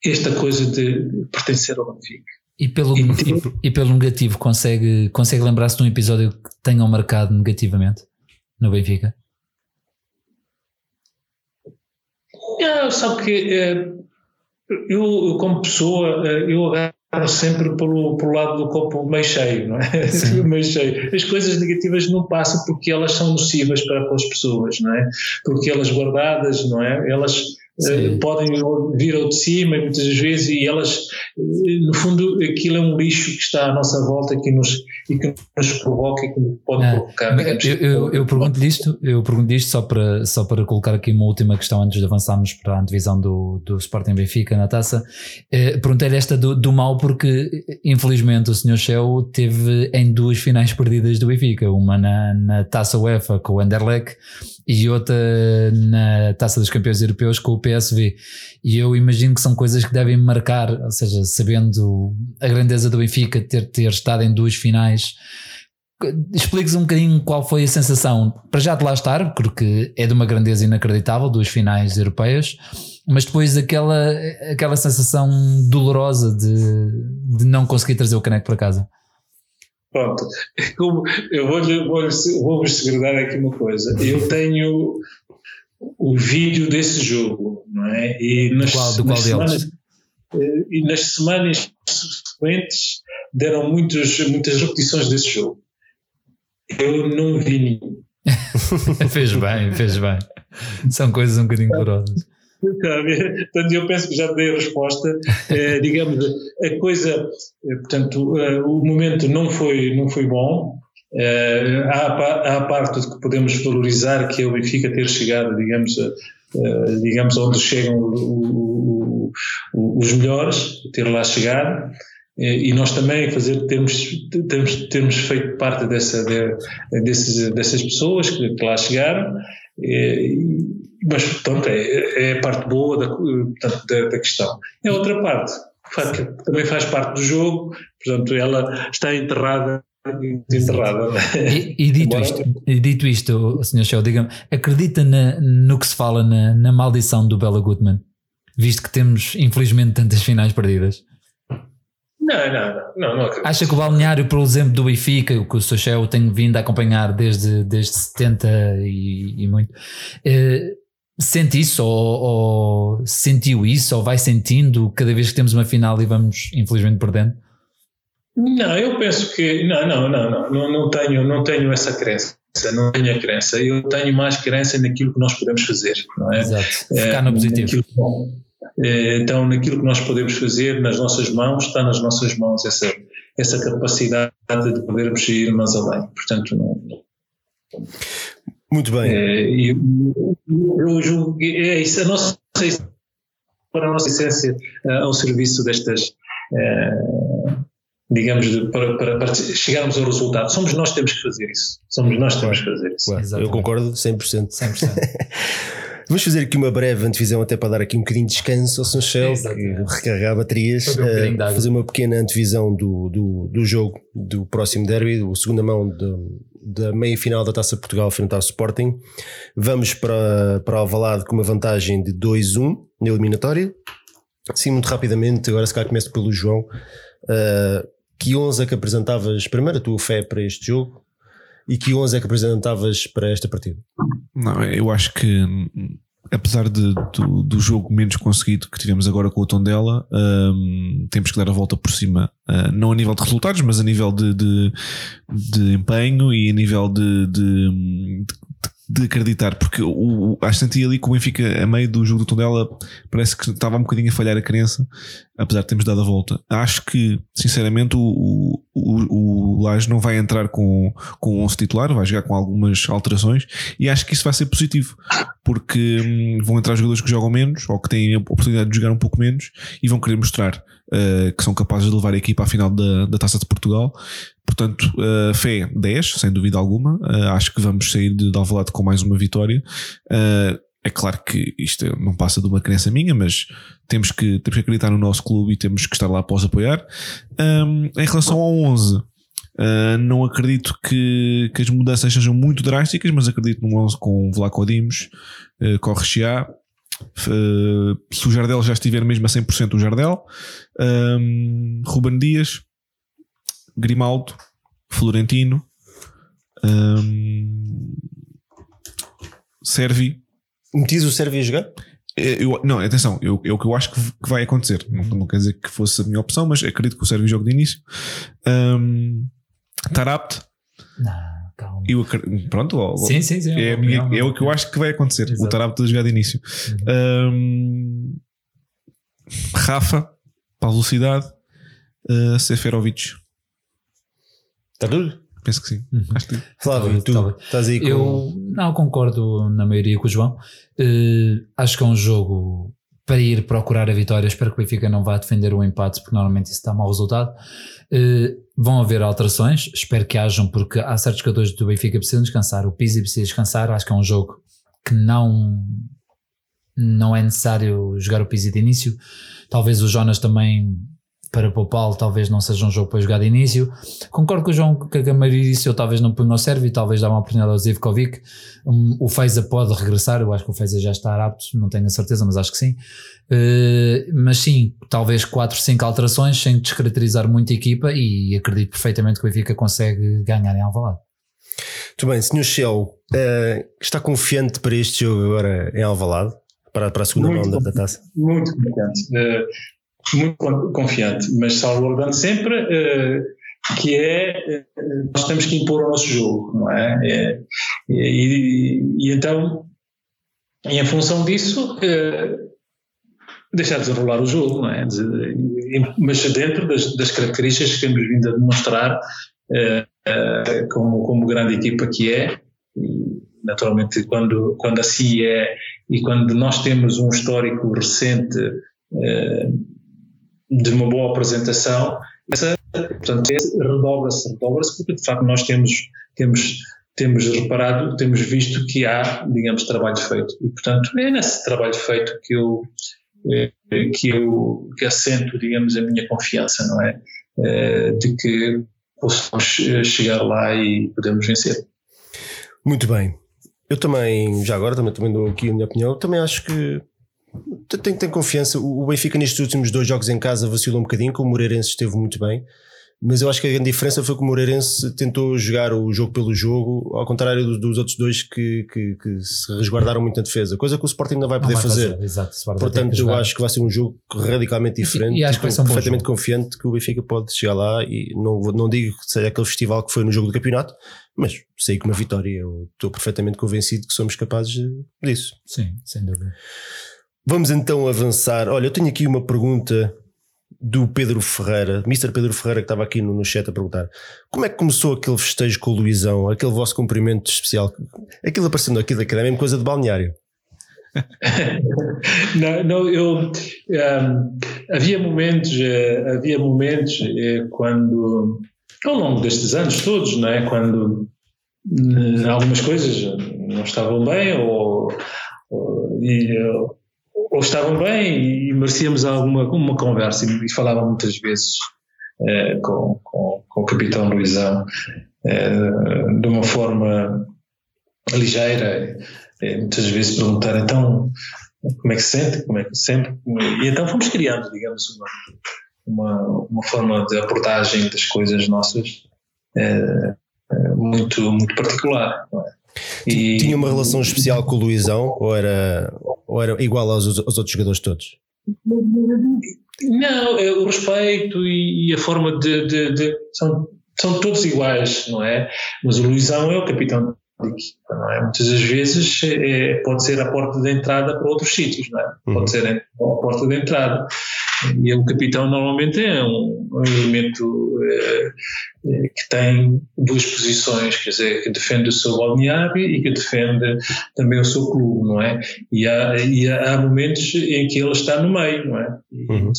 esta coisa de pertencer ao Benfica. E pelo, E- e, e pelo negativo, consegue, consegue lembrar-se de um episódio que tenham marcado negativamente no Benfica? Ah, sabe que eh, eu, como pessoa, eh, eu agarro sempre pelo, pelo lado do copo meio cheio, não é? Meio cheio. As coisas negativas não passam porque elas são nocivas para, para as pessoas, não é? Porque elas guardadas, não é? Elas, Uh, podem vir ao de cima muitas vezes e elas, uh, no fundo, aquilo é um lixo que está à nossa volta que nos, e que nos provoca e que nos pode ah, provocar. Eu, eu, eu pergunto-lhe isto, eu pergunto isto só para, só para colocar aqui uma última questão antes de avançarmos para a divisão do, do Sporting Benfica na taça. Uh, Perguntei-lhe esta do, do mal porque, infelizmente, o Sr. Shell teve em duas finais perdidas do Benfica, uma na, na taça UEFA com o Anderlecht e outra na Taça dos Campeões Europeus com o PSV. E eu imagino que são coisas que devem marcar, ou seja, sabendo a grandeza do Benfica ter, ter estado em duas finais. Expliques um bocadinho qual foi a sensação para já de lá estar, porque é de uma grandeza inacreditável, duas finais europeias, mas depois aquela, aquela sensação dolorosa de, de não conseguir trazer o caneco para casa. Pronto, eu vou-vos vou, vou segredar aqui uma coisa. Eu tenho o vídeo desse jogo, não é? E nas, qual, do qual nas semanas, eh, e nas semanas subsequentes deram muitos, muitas repetições desse jogo. Eu não vi nenhum. fez bem, fez bem. São coisas um bocadinho dolorosas. Portanto, eu penso que já dei a resposta. É, digamos, a coisa, eh, portanto, eh, o momento não foi, não foi bom. É, há, há a parte que podemos valorizar que é o Benfica ter chegado, digamos, digamos onde chegam o, o, os melhores, ter lá chegado e nós também fazer termos termos, termos feito parte dessa de, desses, dessas pessoas que, que lá chegaram mas, portanto, é, é a parte boa da, portanto, da, da questão. É outra parte, que também faz parte do jogo, portanto, ela está enterrada enterrada. E, e, dito, isto, e dito isto, Sr. Show, diga-me, acredita na, no que se fala na, na, maldição do Bella Goodman? Visto que temos, infelizmente, tantas finais perdidas. Não, não, não, não, não acredito. Acha que o balneário, por exemplo, do Benfica, que o Sochel tem vindo a acompanhar desde, desde 70 e, e muito, eh, Sente isso ou, ou, sentiu isso ou vai sentindo cada vez que temos uma final e vamos infelizmente perdendo? Não, eu penso que não, não, não, não, não, não tenho, não tenho essa crença, não tenho a crença. Eu tenho mais crença naquilo que nós podemos fazer, não é? Exato. Ficar é, no positivo. É, então, naquilo que nós podemos fazer nas nossas mãos, está nas nossas mãos essa essa capacidade de podermos ir mais além. Portanto, não, muito bem. É, eu, eu julgo que é isso, a nossa, para a nossa essência uh, ao serviço destas, uh, digamos, de, para, para, para, chegarmos ao resultado. Somos nós que temos que fazer isso. Somos nós que temos que fazer isso. Claro, eu concordo 100%. 100%. Vamos fazer aqui uma breve antevisão até para dar aqui um bocadinho de descanso ao Sanchel, recarregar baterias, um uh, fazer uma pequena antevisão do, do, do jogo do próximo derby, o segunda mão de, da meia final da Taça Portugal frente ao Sporting. Vamos para, para Alvalade com uma vantagem de 2-1 na eliminatória. Sim, muito rapidamente, agora se calhar começo pelo João. Uh, que 11 é que apresentavas primeiro a tua fé para este jogo e que 11 é que apresentavas para esta partida? Não, eu acho que apesar de, do, do, jogo menos conseguido que tivemos agora com o Tondela, um, temos que dar a volta por cima, uh, não a nível de resultados, mas a nível de, de, de empenho e a nível de, de, de acreditar, porque o, o, acho que senti ali que o Benfica, a meio do jogo do Tondela, parece que estava um bocadinho a falhar a crença, apesar de termos dado a volta. Acho que, sinceramente, o, o, o Laje não vai entrar com, com 11 titular, vai jogar com algumas alterações e acho que isso vai ser positivo, porque hum, vão entrar jogadores que jogam menos ou que têm a oportunidade de jogar um pouco menos e vão querer mostrar uh, que são capazes de levar a equipa à final da, da Taça de Portugal. Portanto, uh, fé 10, sem dúvida alguma. Uh, acho que vamos sair de Alvalade com mais uma vitória. Uh, é claro que isto não passa de uma crença minha, mas temos que, temos que acreditar no nosso clube e temos que estar lá para os apoiar. Um, em relação ao 11, uh, não acredito que, que as mudanças sejam muito drásticas, mas acredito num 11 com Vlaco Dimos, uh, Correia, uh, se o Jardel já estiver mesmo a 100% o Jardel, um, Ruben Dias, Grimaldo, Florentino, um, Servi. Metis o Servi a jogar? É, eu, não, atenção, eu, é o que eu acho que, que vai acontecer. Não, não, quer dizer que fosse a minha opção, mas acredito que o Servi jogue de início. Um, Tarapt. Não, calma. Eu, pronto, sim, sim, sim, é, minha, é, o que eu acho que vai acontecer. Exato. O Tarapto a jogar de início. Uhum. Um, Rafa, para a velocidade, uh, Seferovic. Está tudo? Penso que sim. Uhum. Acho que... Flávio, tu talvez. estás aí com... Eu não concordo na maioria com o João. Uh, acho que é um jogo para ir procurar a vitória. Espero que o Benfica não vá defender o empate, porque normalmente isso dá mau resultado. Uh, vão haver alterações, espero que hajam, porque há certos jogadores do Benfica que precisam descansar. O Pizzi precisa descansar. Acho que é um jogo que não, não é necessário jogar o Pizzi de início. Talvez o Jonas também para poupá-lo talvez não seja um jogo para jogar de início. Concordo com o João que a maioria disse eu talvez não serve e talvez dá uma oportunidade ao Zivkovic. Um, o Feiza pode regressar, eu acho que o Feiza já está apto, não tenho a certeza, mas acho que sim. Uh, mas sim, talvez 4, 5 alterações sem descaracterizar muito a equipa e acredito perfeitamente que o Benfica consegue ganhar em Alvalade. Muito bem, Sr. Shell, uh, está confiante para este jogo agora em Alvalade? Para, para a segunda muito mão da, da taça? Muito confiante. Uh, muito confiante, mas salvaguardando sempre uh, que é uh, nós temos que impor o nosso jogo, não é? é e, e, então, e em função disso, uh, deixar de desenrolar o jogo, não é? mas dentro das, das, características que temos vindo a demonstrar como, como grande equipa que é, e naturalmente quando, quando assim é e quando nós temos um histórico recente de uma boa apresentação, essa, portanto, redobra-se, redobra-se, porque de facto nós temos, temos, temos reparado, temos visto que há, digamos, trabalho feito. E, portanto, é nesse trabalho feito que eu, eh, que eu que assento, digamos, a minha confiança, não é? Eh, de que possamos eh, chegar lá e podemos vencer. Muito bem. Eu também, já agora, também, também dou aqui a minha opinião, também acho que tenho, tenho confiança. O Benfica nestes últimos dois jogos em casa vacilou um bocadinho, com o Moreirense esteve muito bem. Mas eu acho que a grande diferença foi que o Moreirense tentou jogar o jogo pelo jogo, ao contrário dos, dos outros dois que, que, que, se resguardaram muito na defesa, coisa que o Sporting não vai poder não vai fazer. fazer. Exato, Portanto, eu acho que vai ser um jogo radicalmente diferente e, e acho que um perfeitamente confiante que o Benfica pode chegar lá e não, não digo que seja aquele festival que foi no jogo do campeonato, mas sei que uma vitória. Eu estou perfeitamente convencido que somos capazes disso. Sim, sem dúvida. Vamos então avançar. Olha, eu tenho aqui uma pergunta do Pedro Ferreira, Mr. Pedro Ferreira, que estava aqui no, no chat a perguntar: como é que começou aquele festejo com o Luizão, aquele vosso cumprimento especial? Aquilo aparecendo aqui daquilo, é mesma coisa de balneário. não, não, eu um, havia momentos, uh, havia momentos uh, quando ao longo destes anos todos, não é? Quando uh, algumas coisas não estavam bem ou, ou e, ou estavam bem e merecíamos alguma uma conversa. E falava muitas vezes eh, com, com, com, o capitão Luizão eh, de uma forma ligeira eh, muitas vezes perguntar então como é que se sente, como é que se sente e então fomos criando digamos uma, uma, uma forma de abordagem das coisas nossas muito, muito particular é? E... Tinha uma relação especial com o Luizão ou era, ou era igual aos, aos outros jogadores todos? Não, é o respeito e, a forma de, de, de, são, são todos iguais, não é? Mas o Luizão é o capitão da equipa, não é? Muitas das vezes é, pode ser a porta de entrada para outros sítios, não é? Pode uhum. ser a porta de entrada. E o capitão normalmente é um, um elemento eh, que tem duas posições, quer dizer, que defende o seu balneário e que defende também o seu clube, não é? E há, e há momentos em que ele está no meio, não é? E uhum.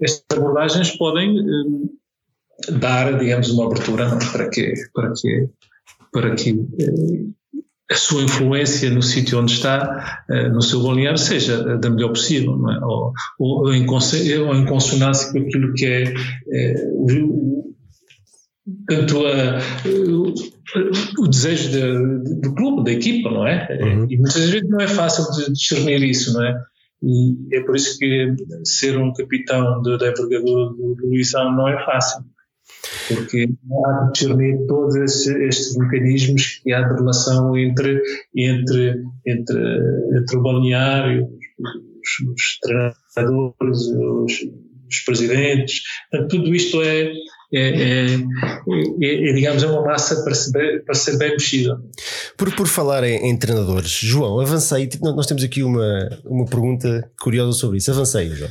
estas abordagens podem eh, dar, digamos, uma abertura não, para que para que para que eh, a sua influência no sítio onde está, eh, no seu balneário, seja da melhor possível, é? ou, ou, em, ou, em, consonância com aquilo que é, é o, tanto a, o, o desejo de, de, do clube, da equipa, não é? Uhum. E muitas vezes não é fácil de discernir isso, não é? E é por isso que ser um capitão da envergadura do Luizão não é fácil porque há de discernir todos estes mecanismos que há de relação entre, entre, entre, entre o balneário, os, os treinadores, os, os presidentes. Portanto, tudo isto é, é, é, é, é, digamos, é uma massa para ser, para ser bem mexida. Por, por falar em, em treinadores, João, avancei. Tipo, nós temos aqui uma, uma pergunta curiosa sobre isso. Avancei, João.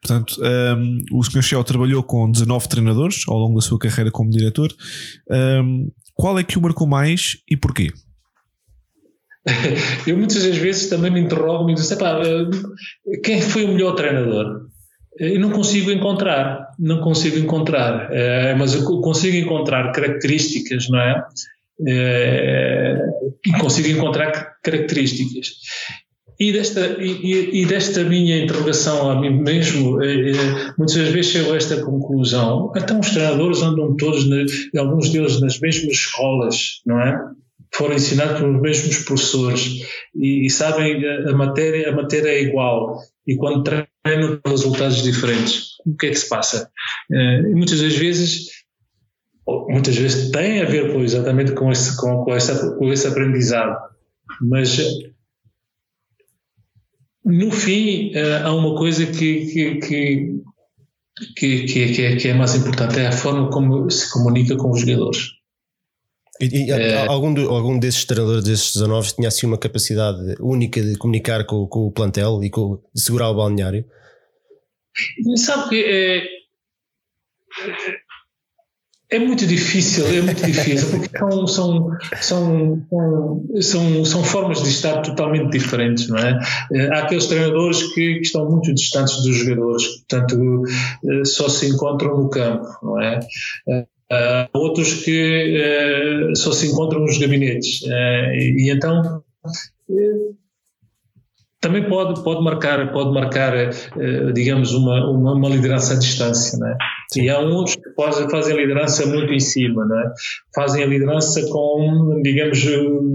Portanto, um, o Sr. Shell trabalhou com 19 treinadores ao longo da sua carreira como diretor. Um, qual é que o marcou mais e porquê? Eu muitas das vezes também me interrogo e digo, quem foi o melhor treinador? Eu não consigo encontrar, não consigo encontrar, é, mas eu consigo encontrar características, não é? é consigo encontrar características. E desta, e, e, desta minha interrogação a mim mesmo, eh, muitas vezes chego a esta conclusão. Então, os treinadores andam todos, alguns deles nas mesmas escolas, não é? Foram ensinados pelos mesmos professores e, e sabem a, a, matéria, a matéria é igual. E quando treinam, resultados diferentes. O que é que se passa? Eh, muitas das vezes muitas vezes tem a ver com, exatamente com esse, com, com, com esse aprendizado. Mas no fim, uh, há uma coisa que, que, que, que, que, é, que é mais importante, é a forma como se comunica com os jogadores. E, e é, algum, do, algum desses treinadores, desses 19, tinha assim uma capacidade única de comunicar com, com o plantel e com, de segurar o balneário? Sabe que é, é muito difícil, é muito difícil, porque são, são, são, são, são formas de estar totalmente diferentes, não é? Eh, há aqueles treinadores que, que estão muito distantes dos jogadores, portanto eh, só se encontram no campo, não é? Eh, há outros que só se encontram nos gabinetes, e então também pode, pode marcar, pode marcar uh, digamos, uma, uma, uma, liderança à distância. Né? E há uns que fazem, fazem a liderança muito em cima, né? fazem a liderança com, digamos,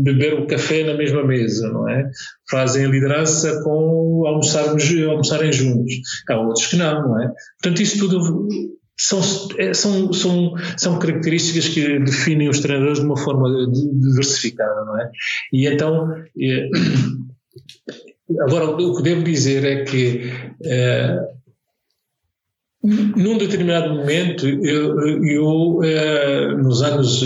beber o café na mesma mesa, não é? fazem a liderança com almoçarmos, almoçarem juntos. Há outros que não, não é? Portanto, isso tudo são, é, são, são, são características que definem os treinadores de uma forma diversificada, não é? E então, é, Agora, o que devo dizer é que uh, num determinado momento, eu, eu uh, nos anos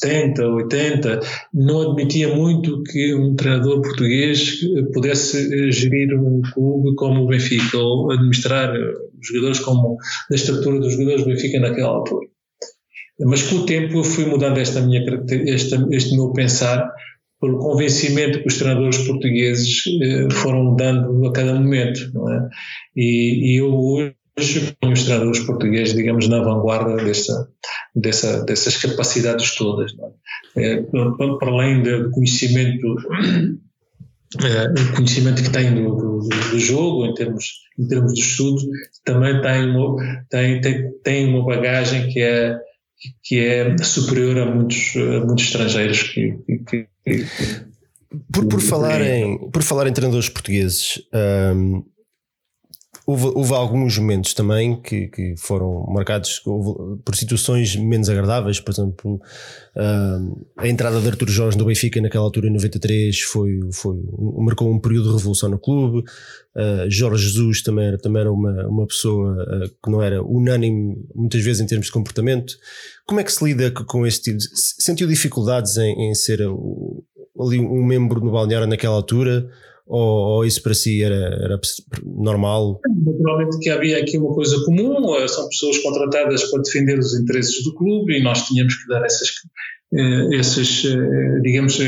70, 80, não admitia muito que um treinador português pudesse gerir um clube como o Benfica ou administrar jogadores como a estrutura dos jogadores do Benfica naquela altura. Mas com o tempo eu fui mudando esta minha, esta, este meu pensar pelo convencimento que os treinadores portugueses eh, foram dando a cada momento, não é? E, e eu hoje ponho os treinadores portugueses, digamos, na vanguarda dessa, dessa, dessas capacidades todas, é? É, para além do conhecimento é, o conhecimento que tem do, do, do, jogo, em termos, em termos de estudo, também tem uma, tem, tem, tem uma bagagem que é, que é superior a muitos, a muitos estrangeiros que, que, por, por, falar em, por falar em treinadores portugueses, um, houve, houve, alguns momentos também que, que foram marcados por situações menos agradáveis. Por exemplo, um, a entrada de Artur Jorge no Benfica naquela altura, em 93, foi, foi, marcou um período de revolução no clube. Uh, Jorge Jesus também era, também era uma, uma pessoa uh, que não era unânime, muitas vezes, em termos de comportamento. Como é que se lida com este tipo? De, sentiu dificuldades em, em ser ali um membro no balneário naquela altura? Ou, ou, isso para si era, era, normal? Naturalmente que havia aqui uma coisa comum, eh, são pessoas contratadas para defender os interesses do clube e nós tínhamos que dar essas, eh, esses, eh, digamos,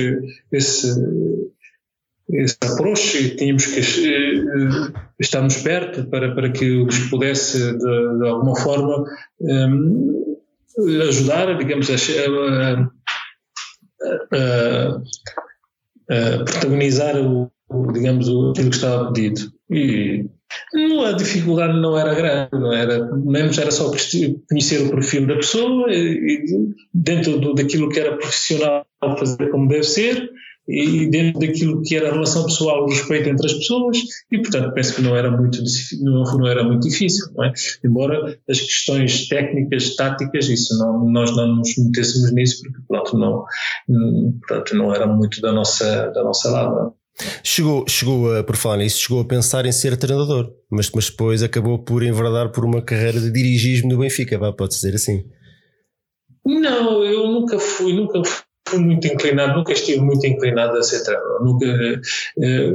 esse, esse approach tínhamos que estarmos perto para, para que os pudesse de, de alguma forma um, ajudar, digamos, a, a, a, protagonizar o, o, digamos, aquilo que estava pedido. E a dificuldade não era grande, não era, menos era só conhecer o perfil da pessoa e, dentro do, daquilo que era profissional fazer como deve ser e dentro daquilo que era a relação pessoal, o respeito entre as pessoas, e portanto penso que não era muito, não, não era muito difícil, é? Embora as questões técnicas, táticas, isso não, nós não nos metêssemos nisso, porque pronto, não, portanto, não era muito da nossa, da nossa lado. Chegou, chegou a, por falar nisso, chegou a pensar em ser treinador, mas, mas depois acabou por enverdar por uma carreira de dirigismo no Benfica, pode dizer assim. Não, eu nunca fui, nunca fui muito inclinado, nunca estive muito inclinado a ser treinador, nunca, eh,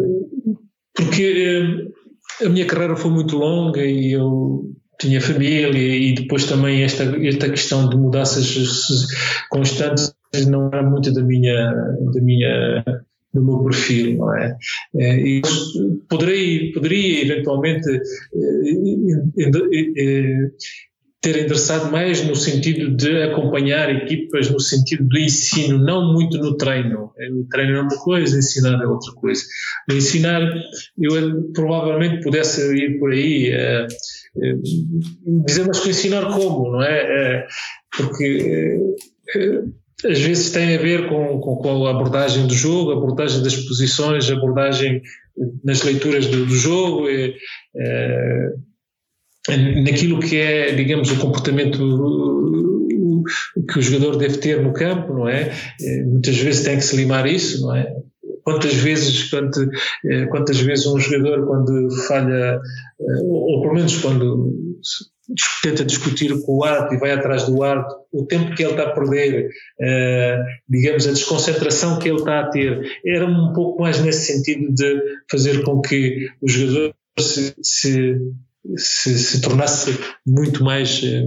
porque eh, a minha carreira foi muito longa e eu tinha família e depois também esta, esta questão de mudanças constantes não era muito da minha, da minha do meu perfil, não é? Eh, e poderei, poderia eventualmente ter endereçado mais no sentido de acompanhar equipas, no sentido do ensino, não muito no treino. O treino é uma coisa, ensinar é outra coisa. Ensinar, eu provavelmente pudesse ir por aí, uh, uh, dizer, mas ensinar como, não é? Uh, porque às vezes tem a ver com, com, com, a abordagem do jogo, a abordagem das posições, a abordagem nas leituras do, do jogo. E, naquilo que é, digamos, o comportamento que o jogador deve ter no campo, não é? Eh, muitas vezes tem que se limar isso, não é? Quantas vezes, quantas, eh, quantas vezes um jogador quando falha, ou pelo menos quando tenta discutir com o árbitro e vai atrás do árbitro, o tempo que ele está a perder, digamos, a desconcentração que ele está a ter, era um pouco mais nesse sentido de fazer com que o jogador se, se se, se tornasse muito mais, eh,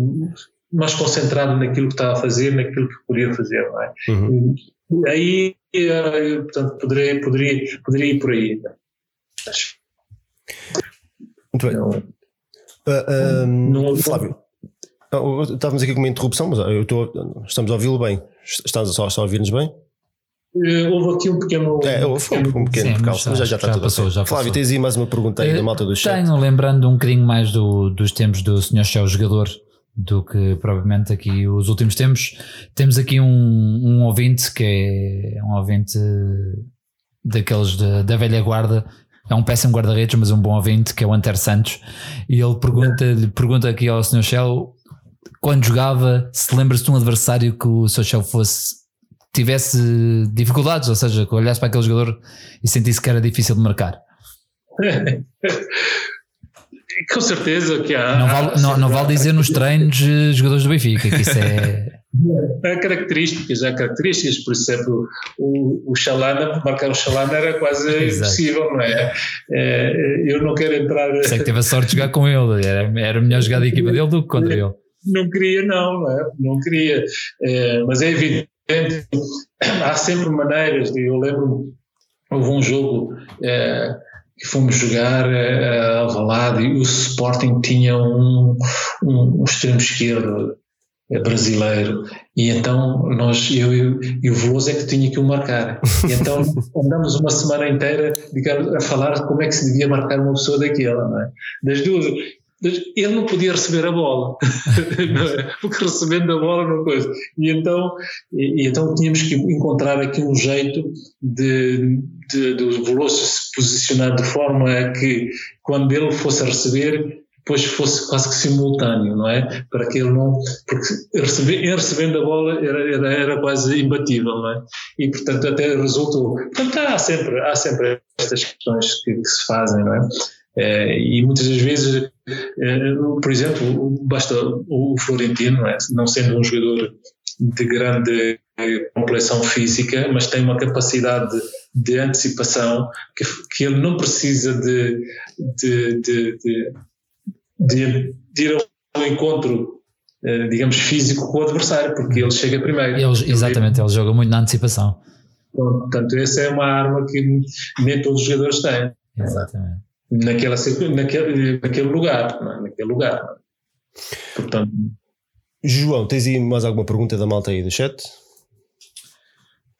mais concentrado naquilo que estava a fazer, naquilo que podia fazer, não é? Uhum. Aí, portanto, poderia, poderia, poderia ir por aí. Muito bem. Não, uh, um, não, Flávio, oh, estávamos aqui com uma interrupção, mas eu estou, estamos a ouvi-lo bem. Estás só, só a ouvir-nos bem? Uh, houve aqui um pequeno. É, houve um, um pequeno percalço, mas já, já, está já tudo passou, já Flávio, tens aí mais uma pergunta aí da malta do chat? Tenho, lembrando um bocadinho mais do, dos tempos do Sr. Chão jogador do que provavelmente aqui os últimos tempos. Temos aqui um, um ouvinte que é um ouvinte daqueles de, da velha guarda. É um péssimo guarda-redes, mas um bom ouvinte, que é o Anter Santos. E ele pergunta, pergunta aqui ao Sr. Shell quando jogava, se lembra-se de um adversário que o Sr. Shell fosse tivesse dificuldades, ou seja, que olhasse para aquele jogador e sentisse que era difícil de marcar. Com certeza que há. Não vale, não, não vale dizer nos treinos eh, jogadores do Benfica, que isso é. Há características, há características, por exemplo, o, o Chalana, marcar o Chalana era quase Exato. impossível, não é? é? Eu não quero entrar. Sei que teve a sorte de jogar com ele, era, era melhor jogar da equipa dele do que contra ele. Não queria, não, não, é? não queria, é, mas é evidente há sempre maneiras de. Eu lembro, houve um jogo é, que fomos jogar é, a Valade e o Sporting tinha um, um, um extremo esquerdo brasileiro e então nós eu, eu e o Veloso é que tinha que o marcar e então andamos uma semana inteira digamos, a falar como é que se devia marcar uma pessoa daquela não é? das duas ele não podia receber a bola, porque recebendo a bola não coisa. E então, e, e, então tínhamos que encontrar aqui um jeito de, de, de o Veloso se posicionar de forma a que quando ele fosse a receber, depois fosse quase que simultâneo, não é? Para que ele não. Porque receber, recebendo a bola era, era, era quase imbatível, não é? E portanto até resultou. Portanto há sempre, há sempre estas questões que, que se fazem, não é? É, e muitas das vezes, é, por exemplo, basta o Florentino, não, é? não sendo um jogador de grande complexão física, mas tem uma capacidade de, de antecipação que, que, ele não precisa de, de, de, de, de ir ao encontro, eh, digamos, físico com o adversário, porque ele chega primeiro. Ele, exatamente, ele joga muito na antecipação. Portanto, essa é uma arma que nem todos os jogadores têm. Exatamente naquela, naquele, naquele lugar, é? naquele lugar. Portanto, João, tens aí mais alguma pergunta da malta aí do chat?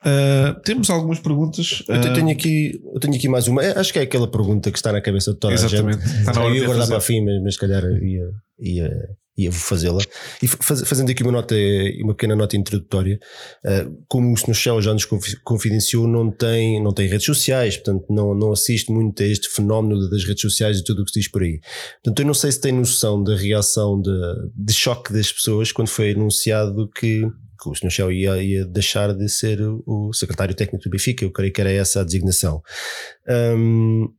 Uh, temos algumas perguntas. Uh, eu, tenho aqui, eu tenho aqui mais uma. É, acho que é aquela pergunta que está na cabeça de toda exatamente. a gente. Está na hora eu ia guardar para fim, mas, mas se calhar ia, ia, ia fazê-la. E faz, fazendo aqui uma nota, uma pequena nota introdutória, uh, como o. Shell já nos confidenciou, não tem, não tem redes sociais, portanto não, não assiste muito a este fenómeno das redes sociais e tudo o que se diz por aí. Portanto, eu não sei se tem noção da reação de, de choque das pessoas quando foi anunciado que que o Sr. Shell ia, ia, deixar de ser o secretário técnico do Benfica, eu creio que era essa a designação. Um,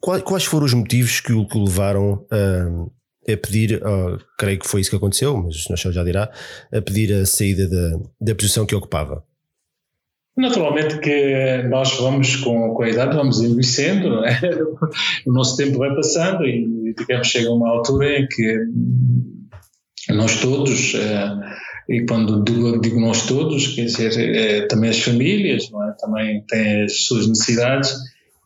quais foram os motivos que o, levaram a, a pedir, uh, creio que foi isso que aconteceu, mas o Sr. Shell já dirá, a pedir a saída da, da posição que ocupava? Naturalmente que nós vamos com, com a idade, vamos envelhecendo, é? o nosso tempo vai passando e digamos chega uma altura em que nós todos, é, e quando digo, nós todos, quer dizer, é, também as famílias, é? também têm as suas necessidades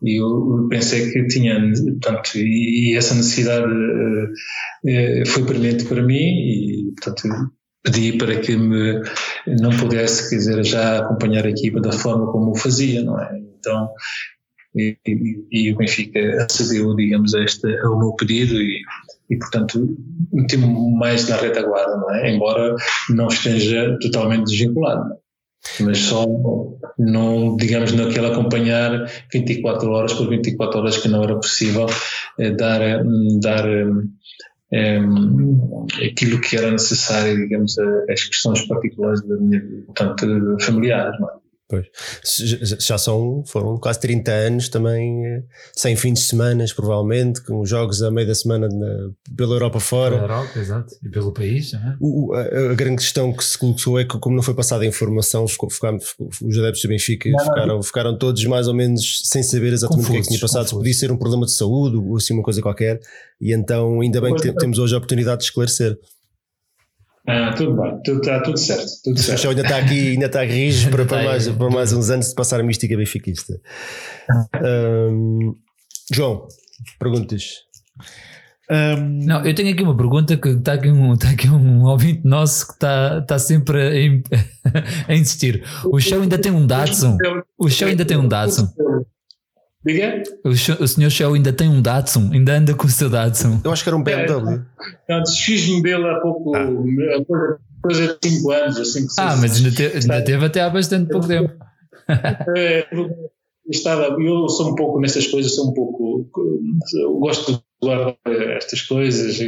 e eu pensei que tinha, portanto, e, essa necessidade é, foi permanente para mim e, portanto, pedi para que me não pudesse, quer dizer, já acompanhar a equipa da forma como o fazia, não é? Então, e, e, e o Benfica acedeu, digamos, a este, ao meu pedido e, e portanto, meti-me mais na retaguarda, não é? Embora não esteja totalmente desvinculado, mas só não, digamos, naquele acompanhar 24 horas por 24 horas que não era possível é, dar, dar é, aquilo que era necessário, digamos, as questões particulares da minha portanto, familiares. Não é? Pois. Já são, foram quase 30 anos também, eh, sem fins de semana, provavelmente, com jogos a meio da semana na, pela Europa fora. Pela Europa, exato, e pelo país. É? O, a, a, grande questão que se colocou é que, como não foi passada a informação, ficou, ficaram, os adeptos do Benfica não, ficaram, não. ficaram todos mais ou menos sem saber exatamente confusos, o que é que tinha passado. Confusos. Podia ser um problema de saúde ou assim uma coisa qualquer, e então ainda bem que temos hoje a oportunidade de esclarecer. Ah, tudo bem, tudo, está tudo certo. Tudo certo. O ainda está aqui, ainda está rijo para, para, mais, para mais uns anos de passar a mística benfiquista. Um, João, perguntas? Um... Não, eu tenho aqui uma pergunta que está aqui um, está aqui um ouvinte nosso que está, está sempre a, a insistir. O show ainda tem um Datsun? O show ainda tem um Datsun? Diga? O, o senhor Shell ainda tem um Datsun, ainda anda com o seu Datsun. Eu acho que era um BMW. É, desfiz-me dele há pouco, ah. coisa de 5 anos, assim Ah, mas ainda, te, ainda teve até há bastante pouco tempo. É, estava, eu sou um pouco nessas coisas, sou um pouco. Eu gosto de guardar estas coisas,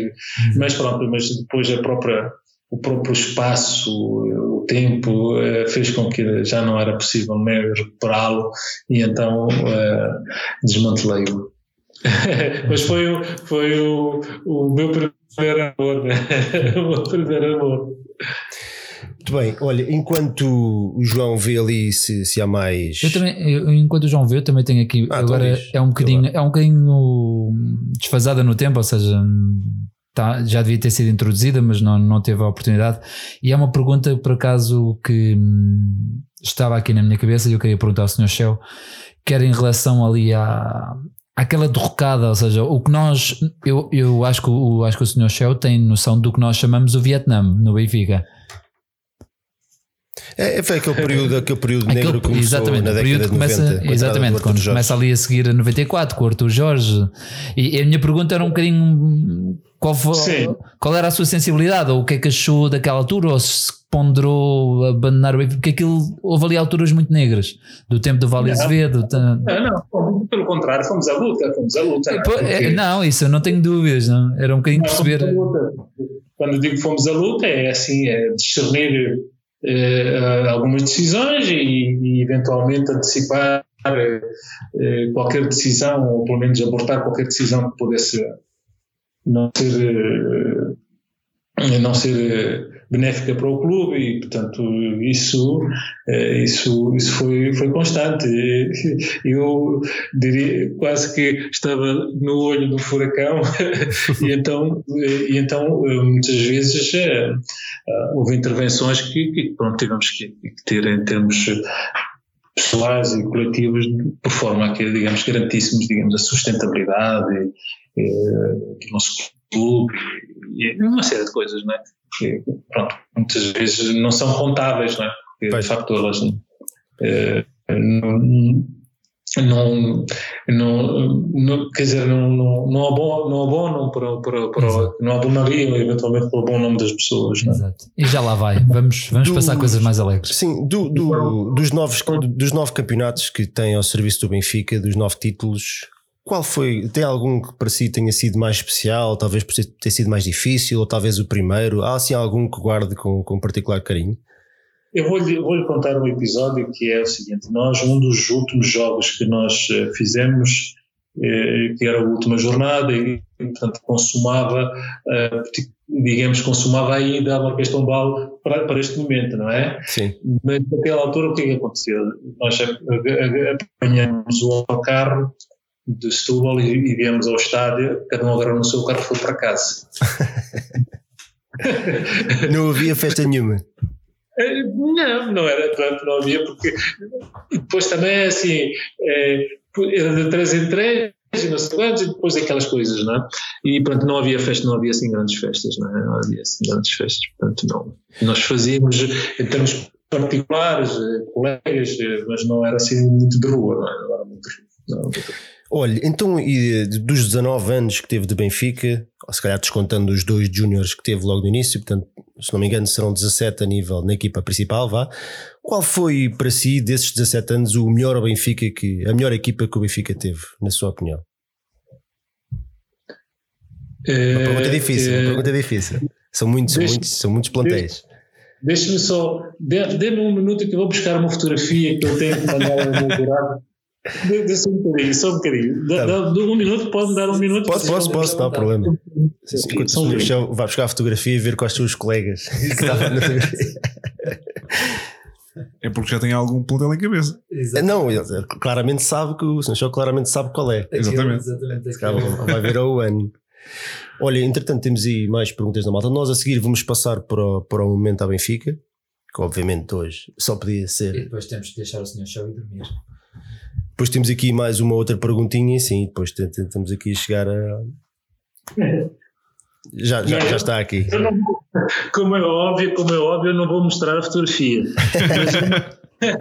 mas pronto, mas depois a própria o próprio espaço, o tempo eh, fez com que já não era possível mesmo recuperá-lo e então uh, desmantelei-o. Mas foi, o, foi o, o meu primeiro amor, né? o meu primeiro amor. Muito bem, olha, enquanto o João vê ali se, se há mais. Eu também, eu, enquanto o João vê, eu também tenho aqui. Ah, agora é um bocadinho, é um bocadinho desfasada no tempo, ou seja, tá, já devia ter sido introduzida, mas não, não teve a oportunidade. E é uma pergunta, por acaso, que hum, estava aqui na minha cabeça e eu queria perguntar ao Sr. Shell, que era em relação ali à, àquela derrocada, ou seja, o que nós, eu, eu acho, que, o, acho que o Sr. Shell tem noção do que nós chamamos o Vietnã no Benfica. É, foi aquele período, aquele período aquele, negro que começou exatamente, na década de começa, 90. Exatamente, quando começa ali a seguir a 94 com o Arthur Jorge. E a minha pergunta era um bocadinho qual, foi, qual era a sua sensibilidade, ou o que é que achou daquela altura, ou se ponderou abandonar o porque aquilo houve ali alturas muito negras, do tempo do Vale Azevedo. Não, não, pelo contrário, fomos à luta, fomos à luta. Não, é, não isso eu não tenho dúvidas, não. era um bocadinho não, perceber. Quando digo fomos à luta, é assim, é discernir eh, algumas decisões e, e eventualmente antecipar eh, qualquer decisão, ou pelo menos abortar qualquer decisão que pudesse não ser, eh, não ser benéfica para o clube e portanto isso isso isso foi foi constante. Eu diria quase que estava no olho do furacão. E então e então muitas vezes houve intervenções que, que pronto tivemos que, que ter em termos pessoais e coletivos por forma a que digamos garantíssemos digamos a sustentabilidade do nosso clube e uma série de coisas, não é? Que, pronto, muitas vezes não são contáveis, não é? Porque, de facto, elas eh, não, não, não, não, quer dizer, não, não, não, abonam, não abonam para, para, para não abonariam eventualmente para o bom nome das pessoas. Não é? Exato. E já lá vai, vamos, vamos do, passar coisas mais alegres. Sim, do, do, dos, novos, dos nove campeonatos que tem ao serviço do Benfica, dos nove títulos, qual foi? Tem algum que para si tenha sido mais especial, talvez por ter sido mais difícil, ou talvez o primeiro? Há assim algum que guarde com, com particular carinho? Eu vou-lhe vou contar um episódio que é o seguinte: nós, um dos últimos jogos que nós eh, fizemos, eh, que era a última jornada, e portanto consumava, eh, digamos, consumava ainda a Marquês Tombal para, para este momento, não é? Sim. Mas naquela altura o que é que aconteceu? Nós apanhamos o carro de Setúbal e, e viemos ao estádio, cada um agarrou no seu carro e foi para casa. não havia festa nenhuma. Eh, não, não era tanto, não havia, porque depois também é assim, é, era de três em três, e não sei quantos, e depois aquelas coisas, não é? E pronto, não havia festa, não havia assim grandes festas, não é? Não havia assim grandes festas, portanto não. Nós fazíamos, em termos particulares, eh, colegas, mas não era assim muito de rua, não, é? não era muito de rua. Não, muito de rua. Olha, então e dos 19 anos que teve de Benfica, ou se calhar descontando os dois júniores que teve logo no início, portanto, se não me engano, serão 17 a nível na equipa principal, vá. Qual foi para si, desses 17 anos, o melhor Benfica que, a melhor equipa que o Benfica teve, na sua opinião? É, uma pergunta difícil, é, uma pergunta difícil. São muitos, são muitos, são muitos plantéis. Deixe-me só, dê-me um minuto que eu vou buscar uma fotografia que eu tenho que mandar ao meu só um bocadinho, só um bocadinho. Tá. Dá, um minuto, pode dar um minuto? Posso, posso, posso, não há problema. Enquanto o chão, vai buscar a fotografia e ver quais são os colegas É porque já tem algum plantel em cabeça. Exatamente. Não, ele claramente sabe que o Sancho claramente sabe qual é. Exatamente. Exatamente. vai ver ao ano. Olha, entretanto, temos aí mais perguntas da malta. Nós a seguir vamos passar para o, para o momento à Benfica, que obviamente hoje só podia ser. E depois temos que deixar o senhor show e dormir. Depois temos aqui mais uma outra perguntinha, sim, depois tentamos aqui chegar a. Já, já, já está aqui. Não, como é óbvio, como é óbvio, eu não vou mostrar a fotografia. mas,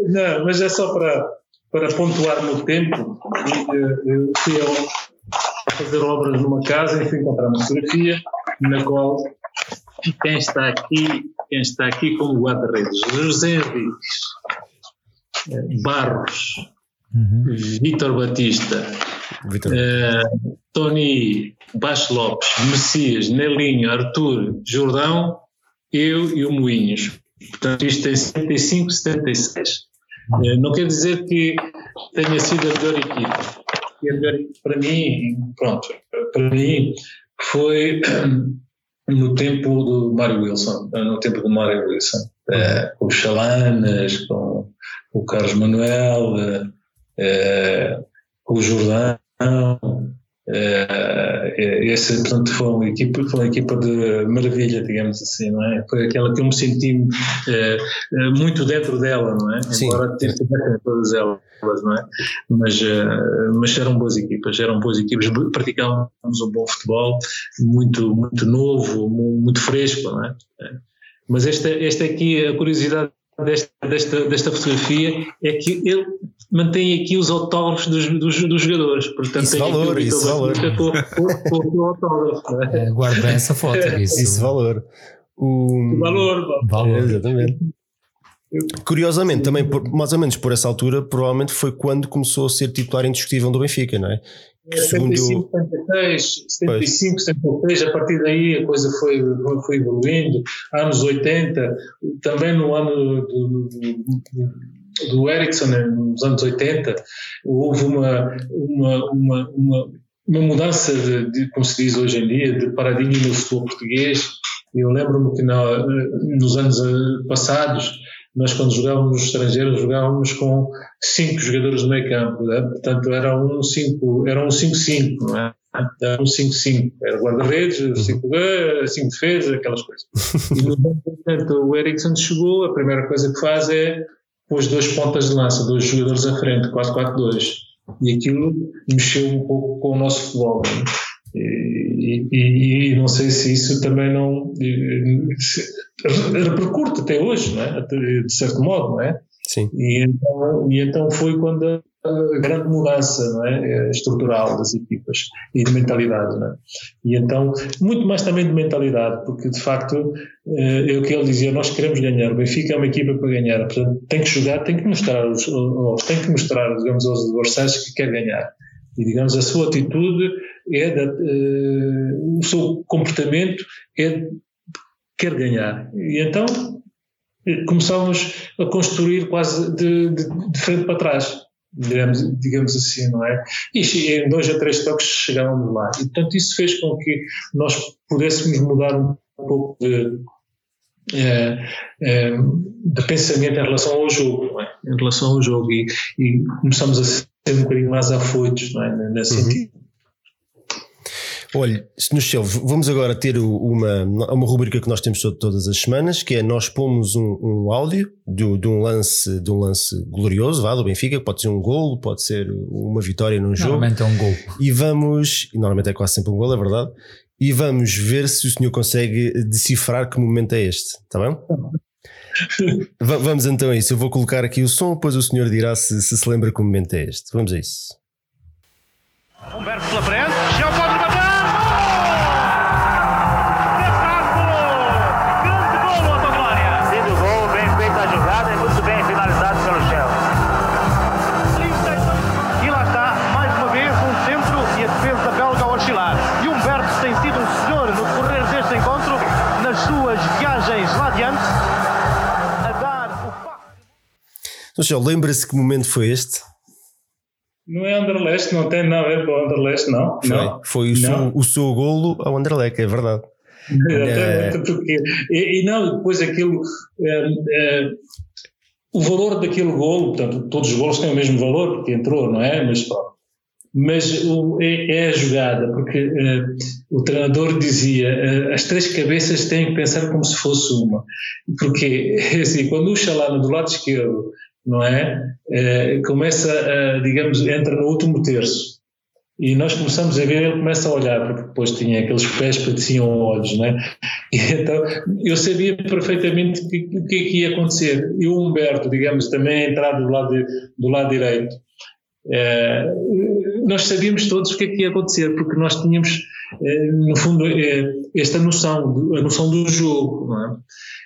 não, mas é só para, para pontuar no tempo. Eu fui a fazer obras numa casa e fui encontrar uma fotografia na qual quem está aqui, quem está aqui como guarda-redes, José Henriques, Barros, uhum. Vitor Batista, Vitor. Uh, Tony Baixo Lopes, Messias, Nelinho, Arthur, Jordão, eu e o Moinhos. Portanto, isto tem 75, 76. Uh, não quer dizer que tenha sido a melhor equipe. A melhor para mim, pronto, para mim foi no tempo do Mário Wilson, no tempo do Mário Wilson, uh, com os Chalanas, com o Carlos Manuel, o Jordão, é, esse, portanto, foi uma, equipa, foi uma equipa de maravilha, digamos assim, não é? Foi aquela que eu me senti é, muito dentro dela, não é? Sim. Embora tivesse todas elas, não é? Mas, mas eram boas equipas, eram boas equipas, praticávamos um bom futebol, muito, muito novo, muito fresco, não é? Mas esta, esta aqui, a curiosidade desta, desta, desta fotografia é que ele mantém aqui os autógrafos dos, dos, dos jogadores. Portanto, isso valor, isso valor. Com, o autógrafo. É? é, guardo bem essa foto. Isso, isso valor. O... Valor, valor. exatamente. Curiosamente, também por, mais ou menos por essa altura, provavelmente foi quando começou a ser titular indiscutível do Benfica, não é? 75, 76, 75, 76, a partir daí a coisa foi, foi evoluindo. Anos 80, também no ano do, do, do Ericsson, né, nos anos 80, houve uma, uma, uma, uma, uma mudança, de, de, como se diz hoje em dia, de paradigma no futebol português. Eu lembro-me que na, nos anos eh, passados nós quando jogávamos estrangeiros jogávamos com cinco jogadores no meio campo, né? portanto era um 5 era um 5-5, não é? Era um 5-5, era guarda-redes, 5 cinco defesas, aquelas coisas. E no portanto, o Ericsson chegou, a primeira coisa que faz é pôs dois pontas de lança, dois jogadores à frente, 4-4-2. E aquilo mexeu um pouco com o nosso futebol. Né? E, e, e, não sei se isso também não repercute até hoje, não é? de certo modo, não é? Sim. E então, e então foi quando a grande mudança não é? estrutural das equipas e de mentalidade. Não é? E então, muito mais também de mentalidade, porque de facto é o que ele dizia: nós queremos ganhar, o Benfica é uma equipa para ganhar, portanto tem que jogar, tem que mostrar, tem que mostrar digamos, aos adversários que quer ganhar. E, digamos, a sua atitude é, da, uh, o seu comportamento é quer ganhar. E então começámos a construir quase de, de, de frente para trás digamos, digamos assim, não é? E em dois a três toques chegávamos lá. E, portanto, isso fez com que nós pudéssemos mudar um pouco de, é, é, de pensamento em relação ao jogo, é? em relação ao jogo, e, e, começamos a ser um bocadinho mais afoitos, não é? nesse uhum. sentido. Olha, no Shell, vamos agora ter uma, uma rubrica que nós temos todas as semanas, que é nós pomos um, um áudio de, de, um lance, de um lance glorioso, vá, do Benfica, pode ser um golo, pode ser uma vitória num jogo. Normalmente é um golo. E vamos, e normalmente é quase sempre um golo, é verdade, e vamos ver se o senhor consegue decifrar que momento é este, está bem? vamos então a isso. Eu vou colocar aqui o som, depois o senhor dirá se se, se lembra que momento é este. Vamos a isso. Humberto pela frente, Então, lembra-se que momento foi este? Não é Anderlecht, não tem nada a ver com o Anderlecht, não. Foi, não. foi o, Seu, o seu golo ao Anderlecht, é verdade. É, porque, e, e, não, depois aquilo. É, é, o valor daquele golo, portanto, todos os golos têm o mesmo valor, porque entrou, não é? Mas Mas o, é, é, a jogada, porque o treinador dizia as três cabeças têm que pensar como se fosse uma. Porque, assim, quando o Chalana do lado esquerdo não é? é começa, a, digamos, entra no último terço. E nós começamos a ver, ele começa a olhar, porque depois tinha aqueles pés que pareciam olhos, não é? E então eu sabia perfeitamente o que, que, é que ia acontecer. E o Humberto, digamos, também a entrar do lado, do lado direito. É, nós sabíamos todos o que é que ia acontecer, porque nós tínhamos, é, no fundo, esta noção, a noção do jogo, não é?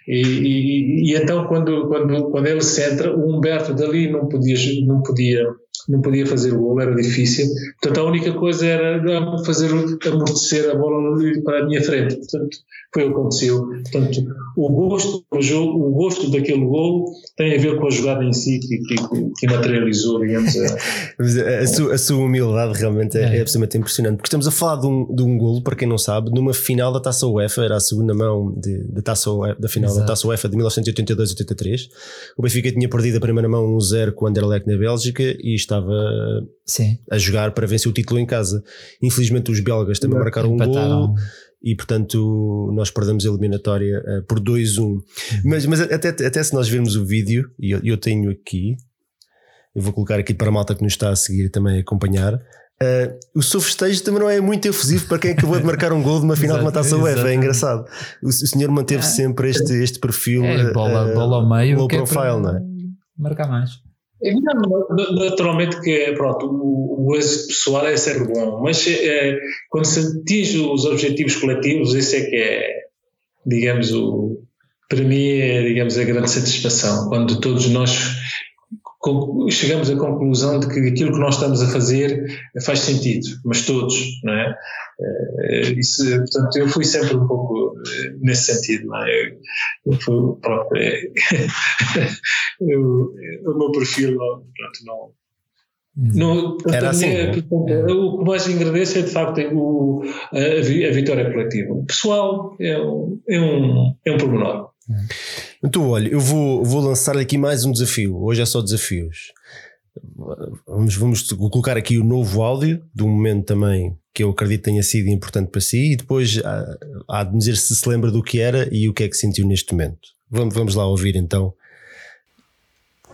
E, e, e, então quando, quando, quando ele se entra, o Humberto dali não podia, não podia, não podia fazer o gol, era difícil. Portanto, a única coisa era fazer amortecer a bola para a minha frente. Portanto, foi o que aconteceu. Portanto, o gosto do jogo, o gosto daquele gol tem a ver com a jogada em si que, que, que materializou, digamos. A, a, sua, a sua humildade realmente é, é. é, absolutamente impressionante, porque estamos a falar de um, de um golo, para quem não sabe, numa final da Taça UEFA, era a segunda mão de, de taça UEFA, da final Exato. da Taça UEFA de 1982-83. O Benfica tinha perdido a primeira mão 1-0 com o Anderlecht na Bélgica e estava Sim. a jogar para vencer o título em casa. Infelizmente os belgas também marcaram um golo e portanto nós perdemos a eliminatória uh, por 2-1. Mas, mas até, até se nós virmos o vídeo, e eu, eu, tenho aqui, eu vou colocar aqui para a malta que nos está a seguir também acompanhar. Uh, o seu festejo também não é muito efusivo para quem acabou de marcar um gol de uma final de uma taça UEFA, é engraçado. O, o senhor manteve é. sempre este, este perfil é, bola, uh, bola ao meio, low profile, é não é? Marcar mais. É, naturalmente que pronto, o, o êxito pessoal é ser bom, mas é, quando se atinge os objetivos coletivos, esse é que é, digamos, o, para mim é, digamos, a grande satisfação, quando todos nós chegamos à conclusão de que aquilo que nós estamos a fazer faz sentido, mas todos, não é? Eh, isso, portanto, eu fui sempre um pouco eh, nesse sentido, não é? Eu fui, pronto, é, eu, o meu perfil, pronto, não. Não, Era assim, é, portanto, o que mais agradeço é de facto o, a, a vitória coletiva. O pessoal é um, é um, é um pormenor. Então, olha, eu vou, vou lançar aqui mais um desafio. Hoje é só desafios. Vamos, vamos colocar aqui o novo áudio de um momento também que eu acredito tenha sido importante para si e depois há, há de dizer se se lembra do que era e o que é que sentiu neste momento. Vamos, vamos lá ouvir então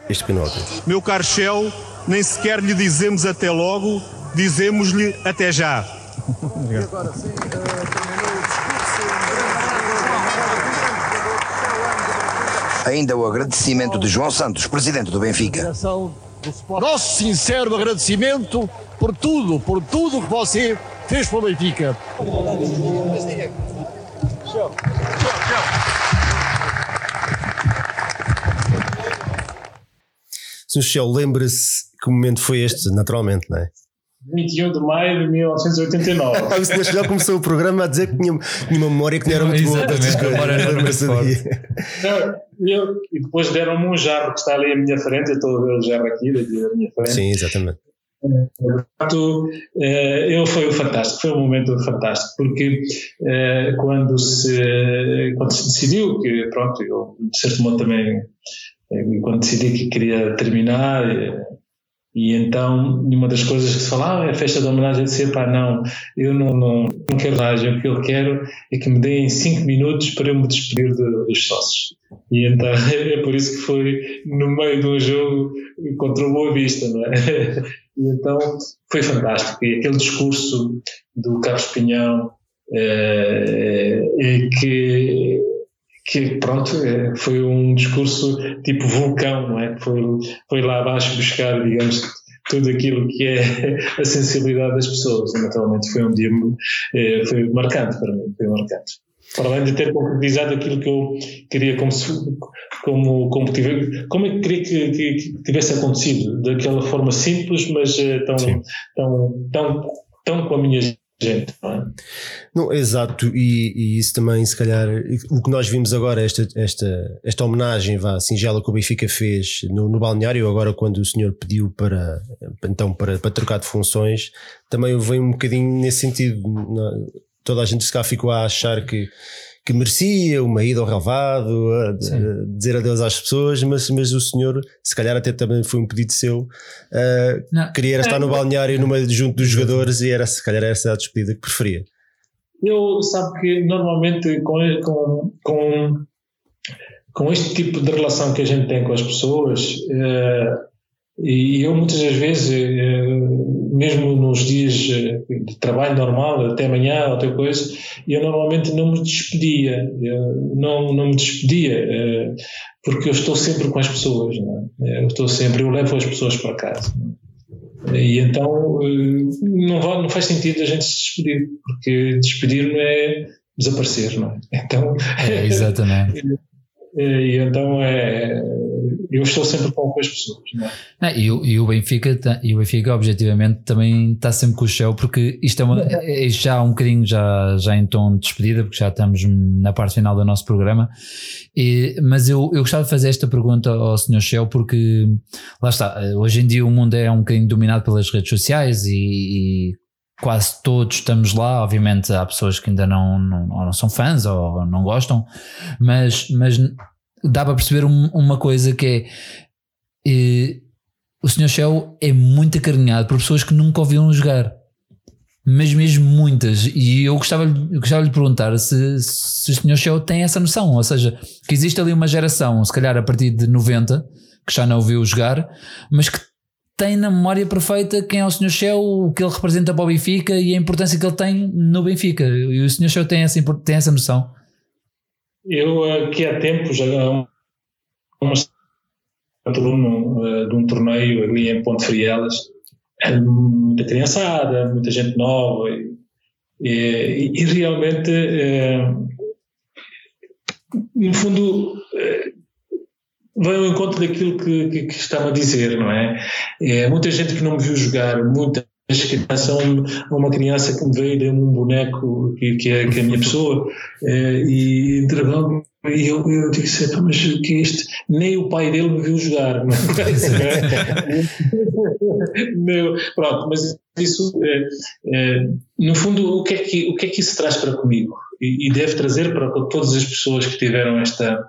este penalti. Meu caro Shell, nem sequer lhe dizemos até logo, dizemos-lhe até já. e agora sim, Ainda o agradecimento de João Santos, presidente do Benfica. Nosso sincero agradecimento por tudo, por tudo que você fez para o Benfica. Sr. Michel, lembra-se que momento foi este, naturalmente, não é? 21 de maio de 1989. o já começou o programa a dizer que tinha, tinha uma memória que não era muito boa. Forte. Não, eu, e depois deram-me um jarro que está ali à minha frente, eu estou a ver o jarro aqui, daqui à minha frente. Sim, exatamente. Portanto, eh, eu foi fantástico, foi um momento fantástico, porque eh, quando se, quando se decidiu que, pronto, eu de certo modo também, eh, quando decidi que queria terminar, e então, uma das coisas que se falava é a festa de homenagem, eu disse, pá, não, eu não, não, não quero homenagem, o que eu quero é que me deem 5 minutos para eu me despedir de, dos sócios. E então, é por isso que foi no meio de um jogo contra o Boa Vista, não é? E então, foi fantástico. E aquele discurso do Carlos Pinhão, é, é, que que pronto, é, foi um discurso tipo vulcão, não é? Foi, foi lá abaixo buscar, digamos, tudo aquilo que é a sensibilidade das pessoas. Naturalmente foi um dia é, foi marcante para mim, foi marcante. Para além de ter concretizado aquilo que eu queria como, como, como, tive, como é que queria que, que, que, tivesse acontecido, daquela forma simples, mas tão, tão, tão, tão com a minha gente, não é? Não, exato, e, e, isso também, se calhar, o que nós vimos agora, esta, esta, esta homenagem vá, singela que o Benfica fez no, no balneário, agora quando o senhor pediu para, então, para, para trocar de funções, também veio um bocadinho nesse sentido. Toda a gente se cá ficou a achar que que merecia uma ida ao relvado, a, a dizer adeus às pessoas, mas, mas o senhor, se calhar até também foi um pedido seu, uh, queria estar no balneário numa, junto dos jogadores e era se calhar essa a despedida que preferia. Eu sabe que normalmente com, com, com, com este tipo de relação que a gente tem com as pessoas, uh, e eu muitas das vezes, uh, mesmo nos dias de trabalho normal, até amanhã, outra coisa, eu normalmente não me despedia, não, não me despedia, uh, porque eu estou sempre com as pessoas, é? eu estou sempre, eu levo as pessoas para casa. E então não, vai, não faz sentido a gente se despedir, porque despedir não é desaparecer, não é? Então, é, exatamente. e então é, eu estou sempre com as pessoas. Não é? e, o, e, o Benfica, tá, e o Benfica, objetivamente, também está sempre com o Shell, porque isto é, uma, é, é já um bocadinho já, já em tom de despedida, porque já estamos na parte final do nosso programa. E, mas eu, eu gostava de fazer esta pergunta ao Sr. Shell, porque lá está, hoje em dia o mundo é um bocadinho dominado pelas redes sociais e, e quase todos estamos lá. Obviamente há pessoas que ainda não, não, não são fãs ou não gostam, mas, mas dá para perceber um, uma coisa que é, é o Sr. Shell é muito acarinhado por pessoas que nunca ouviram jogar. Mas mesmo muitas. E eu gostava, eu gostava de lhe perguntar se, se o Sr. Shell tem essa noção. Ou seja, que existe ali uma geração, se calhar a partir de 90, que já não ouviu jogar, mas que tem na memória perfeita quem é o Sr. Shell, o que ele representa para o Benfica e a importância que ele tem no Benfica. E o Sr. Shell tem essa, tem essa noção. Eu aqui há tempo, já há umas aluno uh, de um torneio ali em Ponte Frielas, muita criançada, muita gente nova e, e, e realmente uh, no fundo uh, vai ao encontro daquilo que, que, que estava a dizer, não é? é? Muita gente que não me viu jogar, muita criança, uma criança que me veio deu um boneco que, que, é, que é a minha pessoa eh, e entregou-me e eu, eu disse, mas o que é isto? Nem o pai dele me viu jogar. Meu, pronto, mas isso, é, é, no fundo, o que, é que, o que é que isso traz para comigo? E, e deve trazer para todas as pessoas que tiveram esta,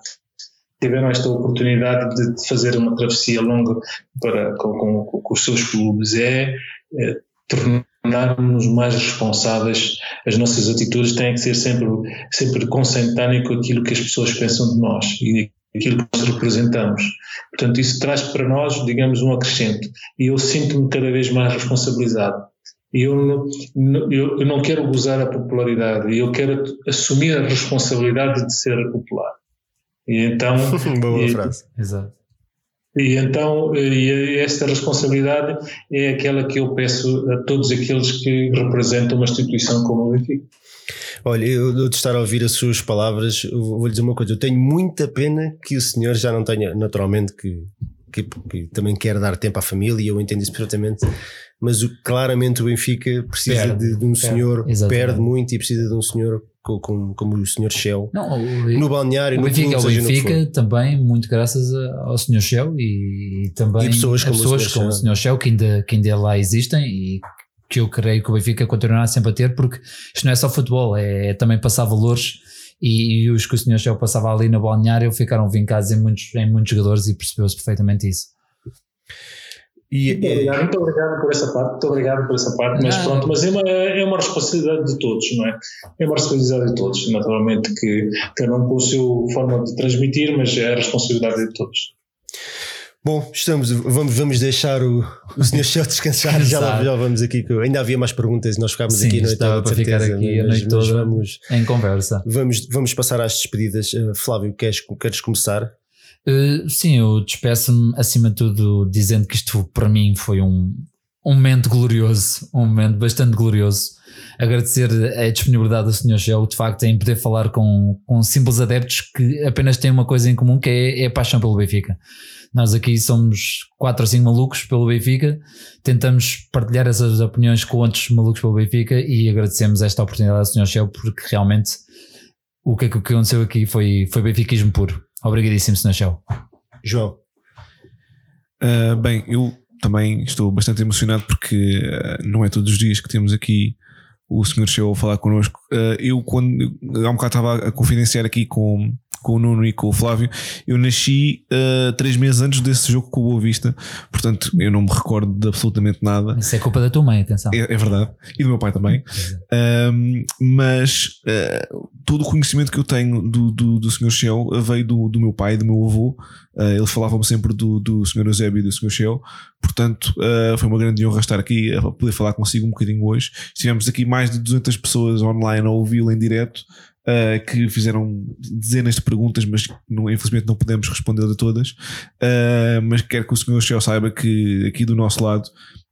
tiveram esta oportunidade de fazer uma travessia longa para, com, com, com os seus clubes é, é tornarmos mais responsáveis, as nossas atitudes têm que ser sempre, sempre consentâneas com aquilo que as pessoas pensam de nós e aquilo que nós representamos. Portanto, isso traz para nós, digamos, um acrescento. E eu sinto-me cada vez mais responsabilizado. Eu, eu, eu não quero gozar a popularidade, eu quero assumir a responsabilidade de ser popular. E então. Boa e, frase. Exato. E então, e esta responsabilidade é aquela que eu peço a todos aqueles que representam uma instituição como o Benfica. Olha, eu de estar a ouvir as suas palavras, vou lhe dizer uma coisa: eu tenho muita pena que o senhor já não tenha, naturalmente, que que, que também quer dar tempo à família, eu entendo isso perfeitamente. Mas o, claramente o Benfica precisa Perde, de, de um perde, senhor, exatamente. perde muito e precisa de um senhor como, como o senhor Shell Não, o, no balneário, o no Benfica, clube, o no Benfica também, muito graças ao Sr. Shell e, e também E pessoas como o pessoas Sr. como o. Sr. Shell que ainda, que ainda lá existem e que eu creio que o Benfica continuará sempre a ter, porque isto não é só futebol, é, é também passar valores e, e os que o Sr. Shell passava ali na balneário ficaram vincados em muitos, em muitos jogadores e percebeu-se perfeitamente isso. E, Muito é- obrigado, muito obrigado por essa parte, muito obrigado por essa parte, mas Não. pronto, mas é uma, é uma responsabilidade de todos, não é? É uma responsabilidade de todos, naturalmente que cada um com a sua forma de transmitir, mas é a responsabilidade de todos. Bom, estamos, vamos, vamos deixar o, o. Shell descansar. Já, lá- já vamos aqui. Ainda havia mais perguntas e nós ficámos Sim, aqui a noite estava toda, para ficar certeza, aqui a noite toda. Vamos, Em conversa. vamos, vamos passar às despedidas. Uh, Flávio, queres, queres começar? Uh, sim, eu despeço-me acima de tudo dizendo que isto para mim foi um, um momento glorioso, um momento bastante glorioso. Agradecer a disponibilidade do Sr. Gel, de facto, em poder falar com, com simples adeptos que apenas têm uma coisa em comum que é, é a paixão pelo Benfica. Nós aqui somos quatro ou cinco malucos pelo Benfica, tentamos partilhar essas opiniões com outros malucos pelo Benfica e agradecemos esta oportunidade ao Sr. Gel porque realmente o que, é que aconteceu aqui foi, foi benfiquismo puro. Obrigadíssimo. Gel. João. Uh, bem, eu também estou bastante emocionado porque uh, não é todos os dias que temos aqui o Sr. Show a falar connosco. Uh, eu, quando há um bocado estava a confidenciar aqui com, com o Nuno e com o Flávio, eu nasci uh, três meses antes desse jogo com o Boa Vista, portanto eu não me recordo de absolutamente nada. Isso é culpa da tua mãe, atenção. É, é verdade, e do meu pai também. Um, mas uh, todo o conhecimento que eu tenho do, do, do Sr. Shell veio do, do meu pai, do meu avô. Uh, eles falavam sempre do, do Sr. Eusébio e do Sr. Shell. Portanto, uh, foi uma grande honra estar aqui a poder falar consigo um bocadinho hoje. Tivemos aqui mais de 200 pessoas online a ouvi-lo em direto. Uh, que fizeram dezenas de perguntas, mas não, infelizmente não podemos responder a todas. Uh, mas quero que o. Shell saiba que aqui do nosso lado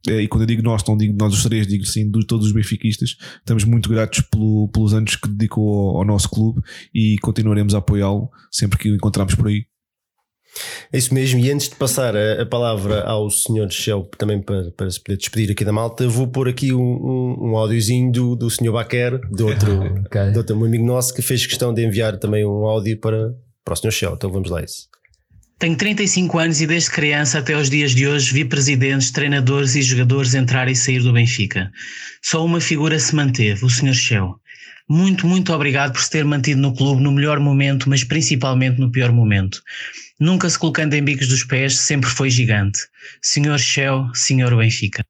eh, e quando eu digo nós, não digo nós os três, digo sim de todos os benfiquistas, estamos muito gratos pelo- pelos anos que dedicou ao, ao nosso clube e continuaremos a apoiá-lo sempre que o encontrarmos por aí. É isso mesmo, e antes de passar a, a palavra ao Sr. Shell também para, para se poder despedir aqui da malta, vou pôr aqui um, um, um áudiozinho do, do Sr. Baquer, de outro, Ok. de outro um amigo nosso, que fez questão de enviar também um áudio para, para o Sr. Shell. Então vamos lá a isso. Tenho 35 anos e desde criança até os dias de hoje vi presidentes, treinadores e jogadores entrar e sair do Benfica. Só uma figura se manteve, o Sr. Shell. Muito, muito obrigado por se ter mantido no clube no melhor momento, mas principalmente no pior momento. Nunca se colocando em bicos dos pés, sempre foi gigante. Sr. Shell, Sr. Benfica.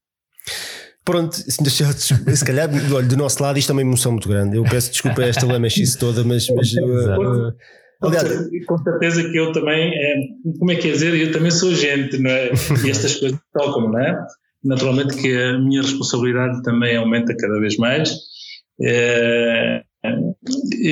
Pronto, se calhar olha, do nosso lado isto é uma emoção muito grande. Eu peço desculpa a esta lamechice toda, mas, mas uh, uh, Com aliás, Com certeza que eu também, é, como é que é dizer, eu também sou gente, não é? E estas coisas tocam, não é? Naturalmente que a minha responsabilidade também aumenta cada vez mais. É,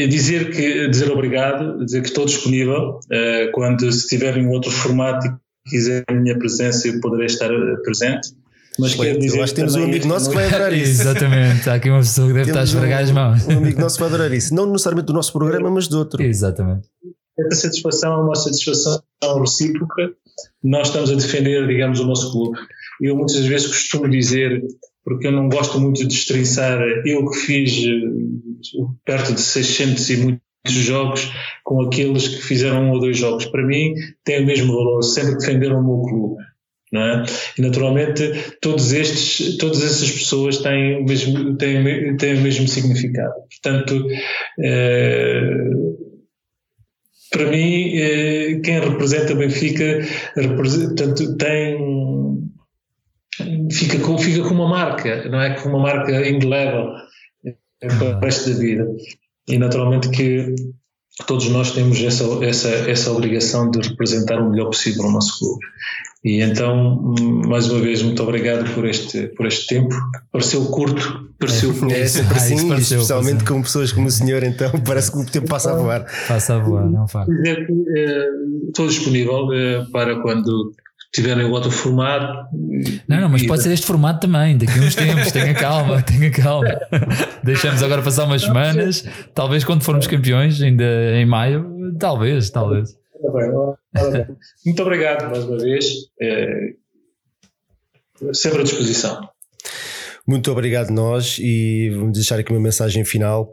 dizer que dizer obrigado, dizer que estou disponível é, quando se tiver em outro formato e quiser a minha presença eu poderei estar eh, presente. Mas quero dizer Eu acho que temos um amigo nosso que vai noite- adorar isso. Exatamente, há aqui uma pessoa que deve estar a Temos esfregar as um, mãos. um amigo nosso que vai adorar isso. Não necessariamente do nosso programa, mas de outro. Exatamente. esta satisfação é uma satisfação recíproca. Nós estamos a defender, digamos, o nosso clube. Eu muitas vezes costumo dizer, porque eu não gosto muito de destrinçar, eu que fiz eh, perto de 600 e muitos jogos com aqueles que fizeram um ou dois jogos. Para mim, tem o mesmo valor, sempre defenderam o meu clube. É? E naturalmente todos estes, todas essas pessoas têm o mesmo, têm, têm o mesmo significado. Portanto, eh, para mim, eh, quem representa Benfica representa, portanto, tem fica com, fica com uma marca, não é? Com uma marca indelével eh, para o resto da vida. E naturalmente que todos nós temos essa, essa, essa obrigação de representar o melhor possível o nosso clube. E então, mais uma vez, muito obrigado por este, por este tempo. Pareceu curto, pareceu curto. É sempre Ah, assim, e pareceu, especialmente pareceu. com pessoas como o senhor, então parece que o tempo passa a voar. Passa a voar, não faz. eh, estou disponível eh, para quando tiverem outro formato. Não, não, mas E- pode ser este formato também, daqui a uns tempos, tenha calma, tenha calma. Deixamos agora passar umas semanas, talvez quando formos campeões, ainda em maio, talvez, talvez. Tá bem, Muito obrigado mais uma vez. É, sempre à disposição. Muito obrigado nós e vamos deixar aqui uma mensagem final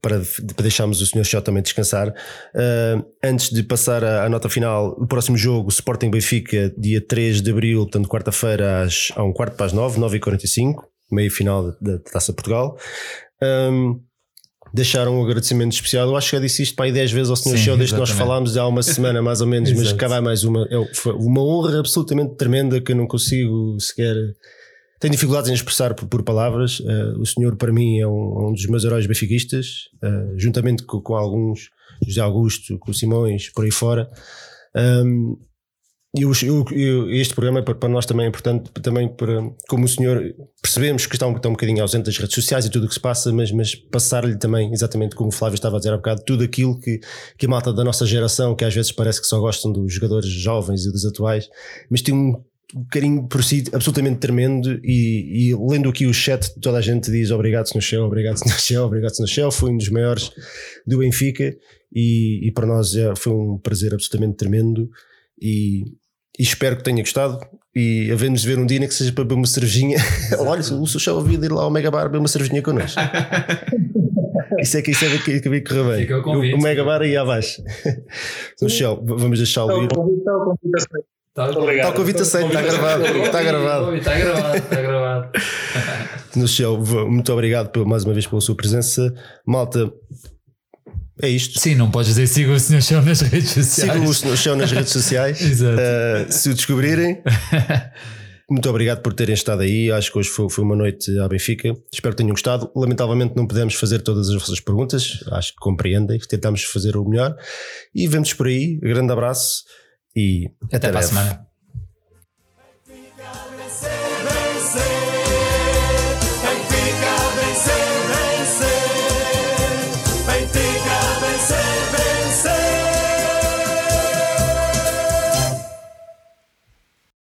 para, para deixarmos o Sr. Shot também descansar. Uh, antes de passar à, nota final, o próximo jogo, Sporting Benfica, dia 3 de abril, portanto, quarta-feira, às, a um quarto para as 9, 9h45, meio final da, Taça Portugal. Um, deixar um agradecimento especial. Eu acho que já disse isto para aí 10 vezes ao Sr. Show desde que nós falámos há uma semana mais ou menos, mas cá vai mais uma. É, foi uma honra absolutamente tremenda que eu não consigo sequer tenho dificuldades em expressar por, por palavras. Uh, o senhor, para mim, é um, um dos meus heróis benfiquistas, uh, juntamente com, com, alguns, José Augusto, com Simões, por aí fora. Um, e este programa é para, nós também é importante, também para, como o senhor, percebemos que está um, está um bocadinho ausente das redes sociais e tudo o que se passa, mas, mas passar-lhe também, exatamente como o Flávio estava a dizer há bocado, tudo aquilo que, que a malta da nossa geração, que às vezes parece que só gostam dos jogadores jovens e dos atuais, mas tem um um carinho por si absolutamente tremendo e, e, lendo aqui o chat toda a gente diz obrigado Sr. Shell, obrigado Sr. Shell, obrigado Sr. Shell, foi um dos maiores do Benfica e, e para nós é, foi um prazer absolutamente tremendo e, e espero que tenha gostado e havendo-nos ver um dia que seja para beber uma cervejinha olha, o. Shell havia de ir lá ao Mega Bar beber uma cervejinha connosco isso é que isso é que, que, que correr bem o, o Mega Bar aí abaixo Sr. Shell, vamos deixá-lo ir Está tá o convite aceito, está gravado. Está gravado. Está gravado, está gravado. No show, muito obrigado mais uma vez pela sua presença. Malta, é isto. Sim, não podes dizer sigam o Sr. Show nas redes sociais. Sigam o Sr. Show nas redes sociais. Exato. Uh, se o descobrirem. Muito obrigado por terem estado aí. Acho que hoje foi, foi, uma noite à Benfica. Espero que tenham gostado. Lamentavelmente não podemos fazer todas as vossas perguntas. Acho que compreendem. Tentamos fazer o melhor. E vemos por aí. Grande abraço e até, até para a semana.